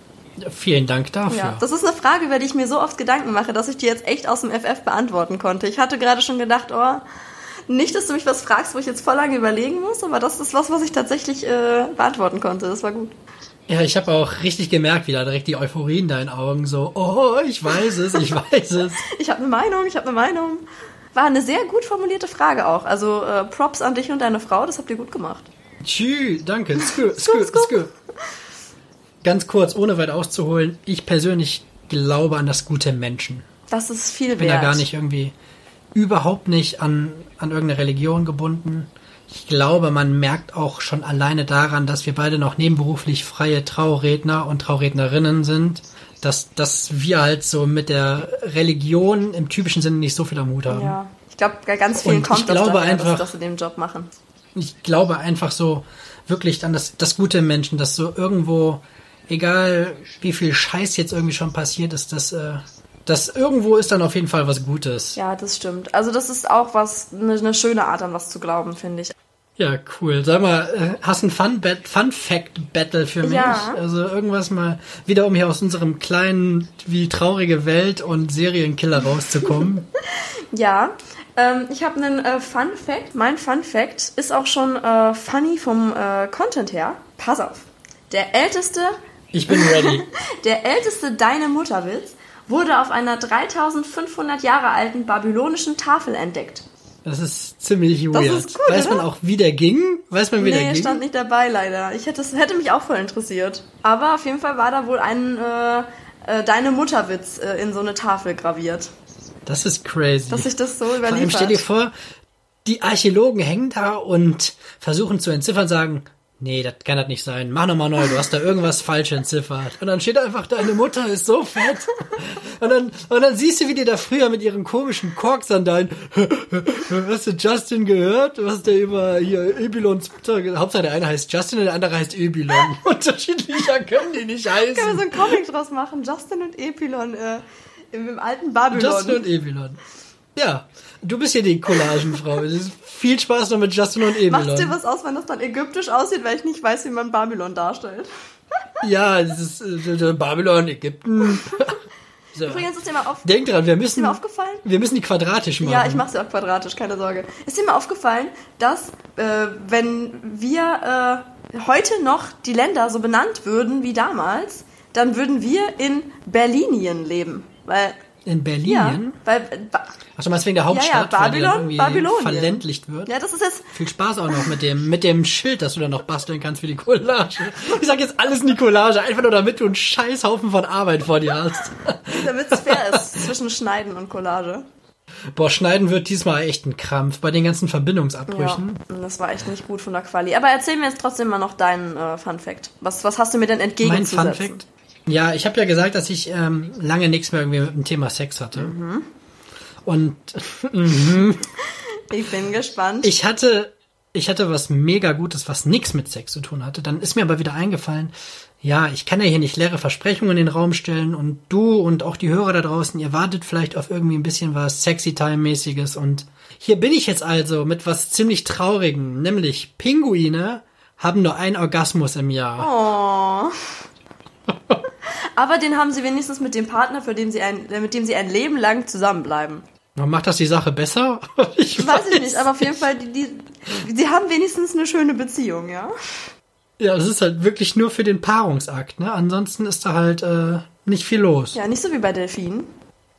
Vielen Dank dafür. Ja, das ist eine Frage, über die ich mir so oft Gedanken mache, dass ich die jetzt echt aus dem FF beantworten konnte. Ich hatte gerade schon gedacht, oh, nicht, dass du mich was fragst, wo ich jetzt voll lange überlegen muss, aber das ist was, was ich tatsächlich äh, beantworten konnte. Das war gut. Ja, ich habe auch richtig gemerkt, wie da direkt die Euphorie in deinen Augen so, oh, ich weiß es, ich weiß es. ich habe eine Meinung, ich habe eine Meinung. War eine sehr gut formulierte Frage auch. Also äh, Props an dich und deine Frau, das habt ihr gut gemacht. Tschü, danke. Skü, skü, skü. Ganz kurz, ohne weit auszuholen, ich persönlich glaube an das gute Menschen. Das ist viel Ich bin wert. da gar nicht irgendwie überhaupt nicht an, an irgendeine Religion gebunden. Ich glaube, man merkt auch schon alleine daran, dass wir beide noch nebenberuflich freie Trauredner und Traurednerinnen sind, dass, dass wir halt so mit der Religion im typischen Sinne nicht so viel am Hut haben. Ja, ich glaube, ganz vielen Und ich kommt das glaube daher, einfach- dass, dass sie den Job machen. Ich glaube einfach so wirklich an das, das Gute Menschen, dass so irgendwo, egal wie viel Scheiß jetzt irgendwie schon passiert ist, dass, äh, dass irgendwo ist dann auf jeden Fall was Gutes. Ja, das stimmt. Also das ist auch was, eine, eine schöne Art, an was zu glauben, finde ich. Ja, cool. Sag mal, äh, hast ein Fun, Fun Fact Battle für mich? Ja. Also irgendwas mal wieder, um hier aus unserem kleinen, wie traurige Welt und Serienkiller rauszukommen. Ja, ähm, ich habe einen äh, Fun Fact. Mein Fun Fact ist auch schon äh, funny vom äh, Content her. Pass auf. Der älteste, Ich bin ready. der älteste Deine Mutterwitz wurde auf einer 3500 Jahre alten babylonischen Tafel entdeckt. Das ist ziemlich Das weird. ist gut, Weiß man oder? auch, wie der ging? Weiß man, wie der Nee, ging? stand nicht dabei leider. Ich hätte, es hätte mich auch voll interessiert. Aber auf jeden Fall war da wohl ein äh, äh, Deine Mutterwitz äh, in so eine Tafel graviert. Das ist crazy. Dass sich das so Vor allem überliefert. stell dir vor, die Archäologen hängen da und versuchen zu entziffern, sagen, nee, das kann das nicht sein. Mach nochmal neu, du hast da irgendwas falsch entziffert. Und dann steht einfach, deine Mutter ist so fett. Und dann, und dann siehst du, wie die da früher mit ihren komischen Korksandalen, hast du Justin gehört? Was der über hier Ebylons Mutter, Hauptsache der eine heißt Justin und der andere heißt Ebylon. Unterschiedlicher können die nicht Können wir so heißen. einen Comic draus machen? Justin und Epilon äh, im, im alten Babylon. Justin und Ebylon. Ja, du bist hier die Collagenfrau. Es ist viel Spaß noch mit Justin und Ebylon. Macht dir was aus, wenn das dann ägyptisch aussieht, weil ich nicht weiß, wie man Babylon darstellt? Ja, das ist äh, Babylon, Ägypten. So. Übrigens ist dir mal, auf, Denk dran, wir ist müssen, dir mal aufgefallen? wir müssen die quadratisch machen. Ja, ich mache sie auch quadratisch, keine Sorge. Ist dir mal aufgefallen, dass äh, wenn wir äh, heute noch die Länder so benannt würden wie damals, dann würden wir in Berlinien leben. Weil, In Berlin? ja, weil, ba- Ach, du meinst wegen der Hauptstadt, Ja, ja, weil die dann Babylon, irgendwie Babylonien. verländlicht wird? ja, das ist jetzt, Viel Spaß auch noch mit dem, mit dem Schild, das du dann noch basteln kannst für die Collage. Ich sag jetzt alles in die Collage, einfach nur damit du einen Scheißhaufen von Arbeit vor dir hast. damit es fair ist zwischen Schneiden und Collage. Boah, schneiden wird diesmal echt ein Krampf bei den ganzen Ja, Verbindungsabbrüchen. das war echt nicht gut von der Quali. Aber erzähl mir jetzt trotzdem mal noch deinen äh, Fun Fact. Was, was hast du mir denn Mein entgegenzusetzen? Fun Fact. Ja, ich habe ja gesagt, dass ich ähm, lange nichts mehr irgendwie mit dem Thema Sex hatte. Mhm. Und Ich bin gespannt. ich hatte, ich hatte was mega Gutes, was nichts mit Sex zu tun hatte. Dann ist mir aber wieder eingefallen, ja, ich kann ja hier nicht leere Versprechungen in den Raum stellen und du und auch die Hörer da draußen, ihr wartet vielleicht auf irgendwie ein bisschen was Sexy-Time-mäßiges und hier bin ich jetzt also mit was ziemlich Traurigem, nämlich Pinguine haben nur einen Orgasmus im Jahr. Oh. Aber den haben sie wenigstens mit dem Partner, für den sie ein, äh, mit dem sie ein Leben lang zusammenbleiben. Macht das die Sache besser? Ich Weiß ich nicht, aber auf jeden Fall, die, die, sie haben wenigstens eine schöne Beziehung, ja? Ja, das ist halt wirklich nur für den Paarungsakt, ne? Ansonsten ist da halt äh, nicht viel los. Ja, nicht so wie bei Delfinen.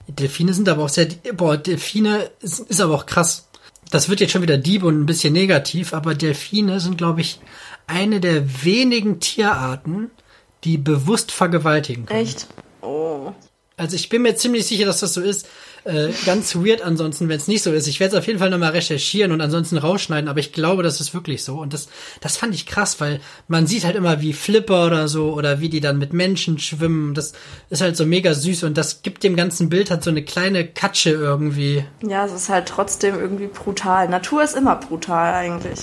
Delfine sind aber auch sehr, boah, Delfine ist, ist aber auch krass. Das wird jetzt schon wieder Dieb und ein bisschen negativ, aber Delfine sind, glaube ich, eine der wenigen Tierarten, die bewusst vergewaltigen können. Echt? Oh. Also ich bin mir ziemlich sicher, dass das so ist. Äh, ganz weird ansonsten, wenn es nicht so ist. Ich werde es auf jeden Fall nochmal recherchieren und ansonsten rausschneiden, aber ich glaube, das ist wirklich so. Und das, das fand ich krass, weil man sieht halt immer wie Flipper oder so oder wie die dann mit Menschen schwimmen. Das ist halt so mega süß und das gibt dem ganzen Bild halt so eine kleine Katsche irgendwie. Ja, es ist halt trotzdem irgendwie brutal. Natur ist immer brutal eigentlich.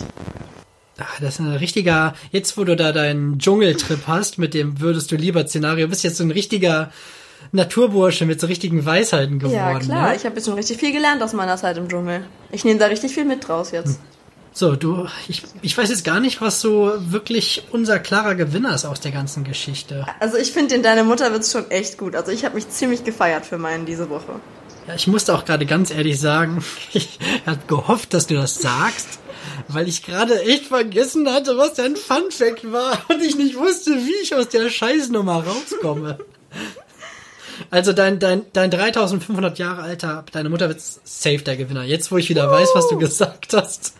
Ah, das ist ein richtiger, jetzt wo du da deinen Dschungeltrip hast, mit dem würdest du lieber Szenario, bist jetzt so ein richtiger Naturbursche mit so richtigen Weisheiten geworden. Ja, klar. Ne? Ich habe jetzt schon richtig viel gelernt aus meiner Zeit im Dschungel. Ich nehme da richtig viel mit draus jetzt. So, du, ich, ich weiß jetzt gar nicht, was so wirklich unser klarer Gewinner ist aus der ganzen Geschichte. Also ich finde den Deine Mutter wird's schon echt gut. Also ich habe mich ziemlich gefeiert für meinen diese Woche. Ja, ich musste auch gerade ganz ehrlich sagen, ich habe gehofft, dass du das sagst, weil ich gerade echt vergessen hatte, was dein Funfact war und ich nicht wusste, wie ich aus der Scheißnummer rauskomme. Also dein, dein, dein 3500 Jahre alter, deine Mutter wird safe der Gewinner. Jetzt, wo ich wieder weiß, was du gesagt hast,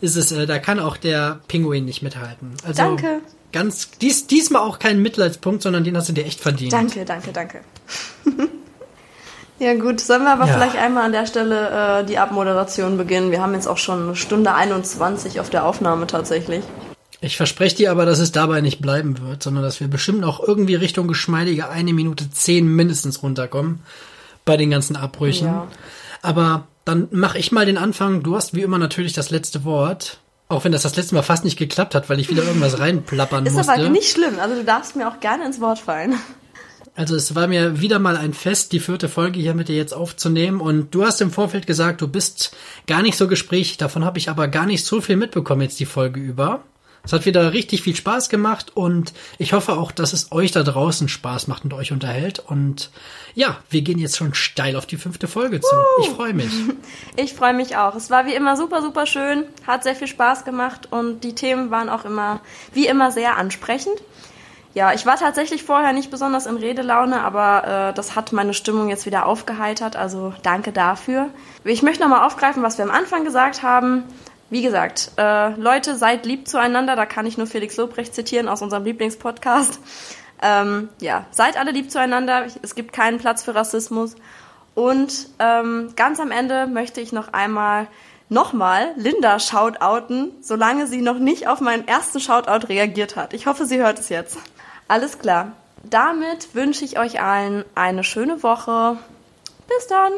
ist es, äh, da kann auch der Pinguin nicht mithalten. Also Danke. Ganz, dies, diesmal auch kein Mitleidspunkt, sondern den hast du dir echt verdient. Danke, danke, danke. ja gut, sollen wir aber Ja. vielleicht einmal an der Stelle äh, die Abmoderation beginnen. Wir haben jetzt auch schon eine Stunde 21 auf der Aufnahme tatsächlich. Ich verspreche dir aber, dass es dabei nicht bleiben wird, sondern dass wir bestimmt auch irgendwie Richtung geschmeidige eine Minute zehn mindestens runterkommen bei den ganzen Abbrüchen. Ja. Aber dann mache ich mal den Anfang. Du hast wie immer natürlich das letzte Wort. Auch wenn das das letzte Mal fast nicht geklappt hat, weil ich wieder irgendwas reinplappern Ist musste. aber nicht schlimm. Also du darfst mir auch gerne ins Wort fallen. Also es war mir wieder mal ein Fest, die vierte Folge hier mit dir jetzt aufzunehmen. Und du hast im Vorfeld gesagt, du bist gar nicht so gesprächig. Davon habe ich aber gar nicht so viel mitbekommen jetzt die Folge über. Es hat wieder richtig viel Spaß gemacht und ich hoffe auch, dass es euch da draußen Spaß macht und euch unterhält. Und ja, wir gehen jetzt schon steil auf die fünfte Folge zu. Ich freue mich. Ich freue mich auch. Es war wie immer super, super schön, hat sehr viel Spaß gemacht und die Themen waren auch immer, wie immer, sehr ansprechend. Ja, ich war tatsächlich vorher nicht besonders in Redelaune, aber äh, das hat meine Stimmung jetzt wieder aufgeheitert, also danke dafür. Ich möchte nochmal aufgreifen, was wir am Anfang gesagt haben. Wie gesagt, äh, Leute, seid lieb zueinander, da kann ich nur Felix Lobrecht zitieren aus unserem Lieblingspodcast. Ähm, ja, seid alle lieb zueinander, es gibt keinen Platz für Rassismus. Und ähm, ganz am Ende möchte ich noch einmal nochmal Linda shoutouten, solange sie noch nicht auf meinen ersten Shoutout reagiert hat. Ich hoffe, sie hört es jetzt. Alles klar. Damit wünsche ich euch allen eine schöne Woche. Bis dann.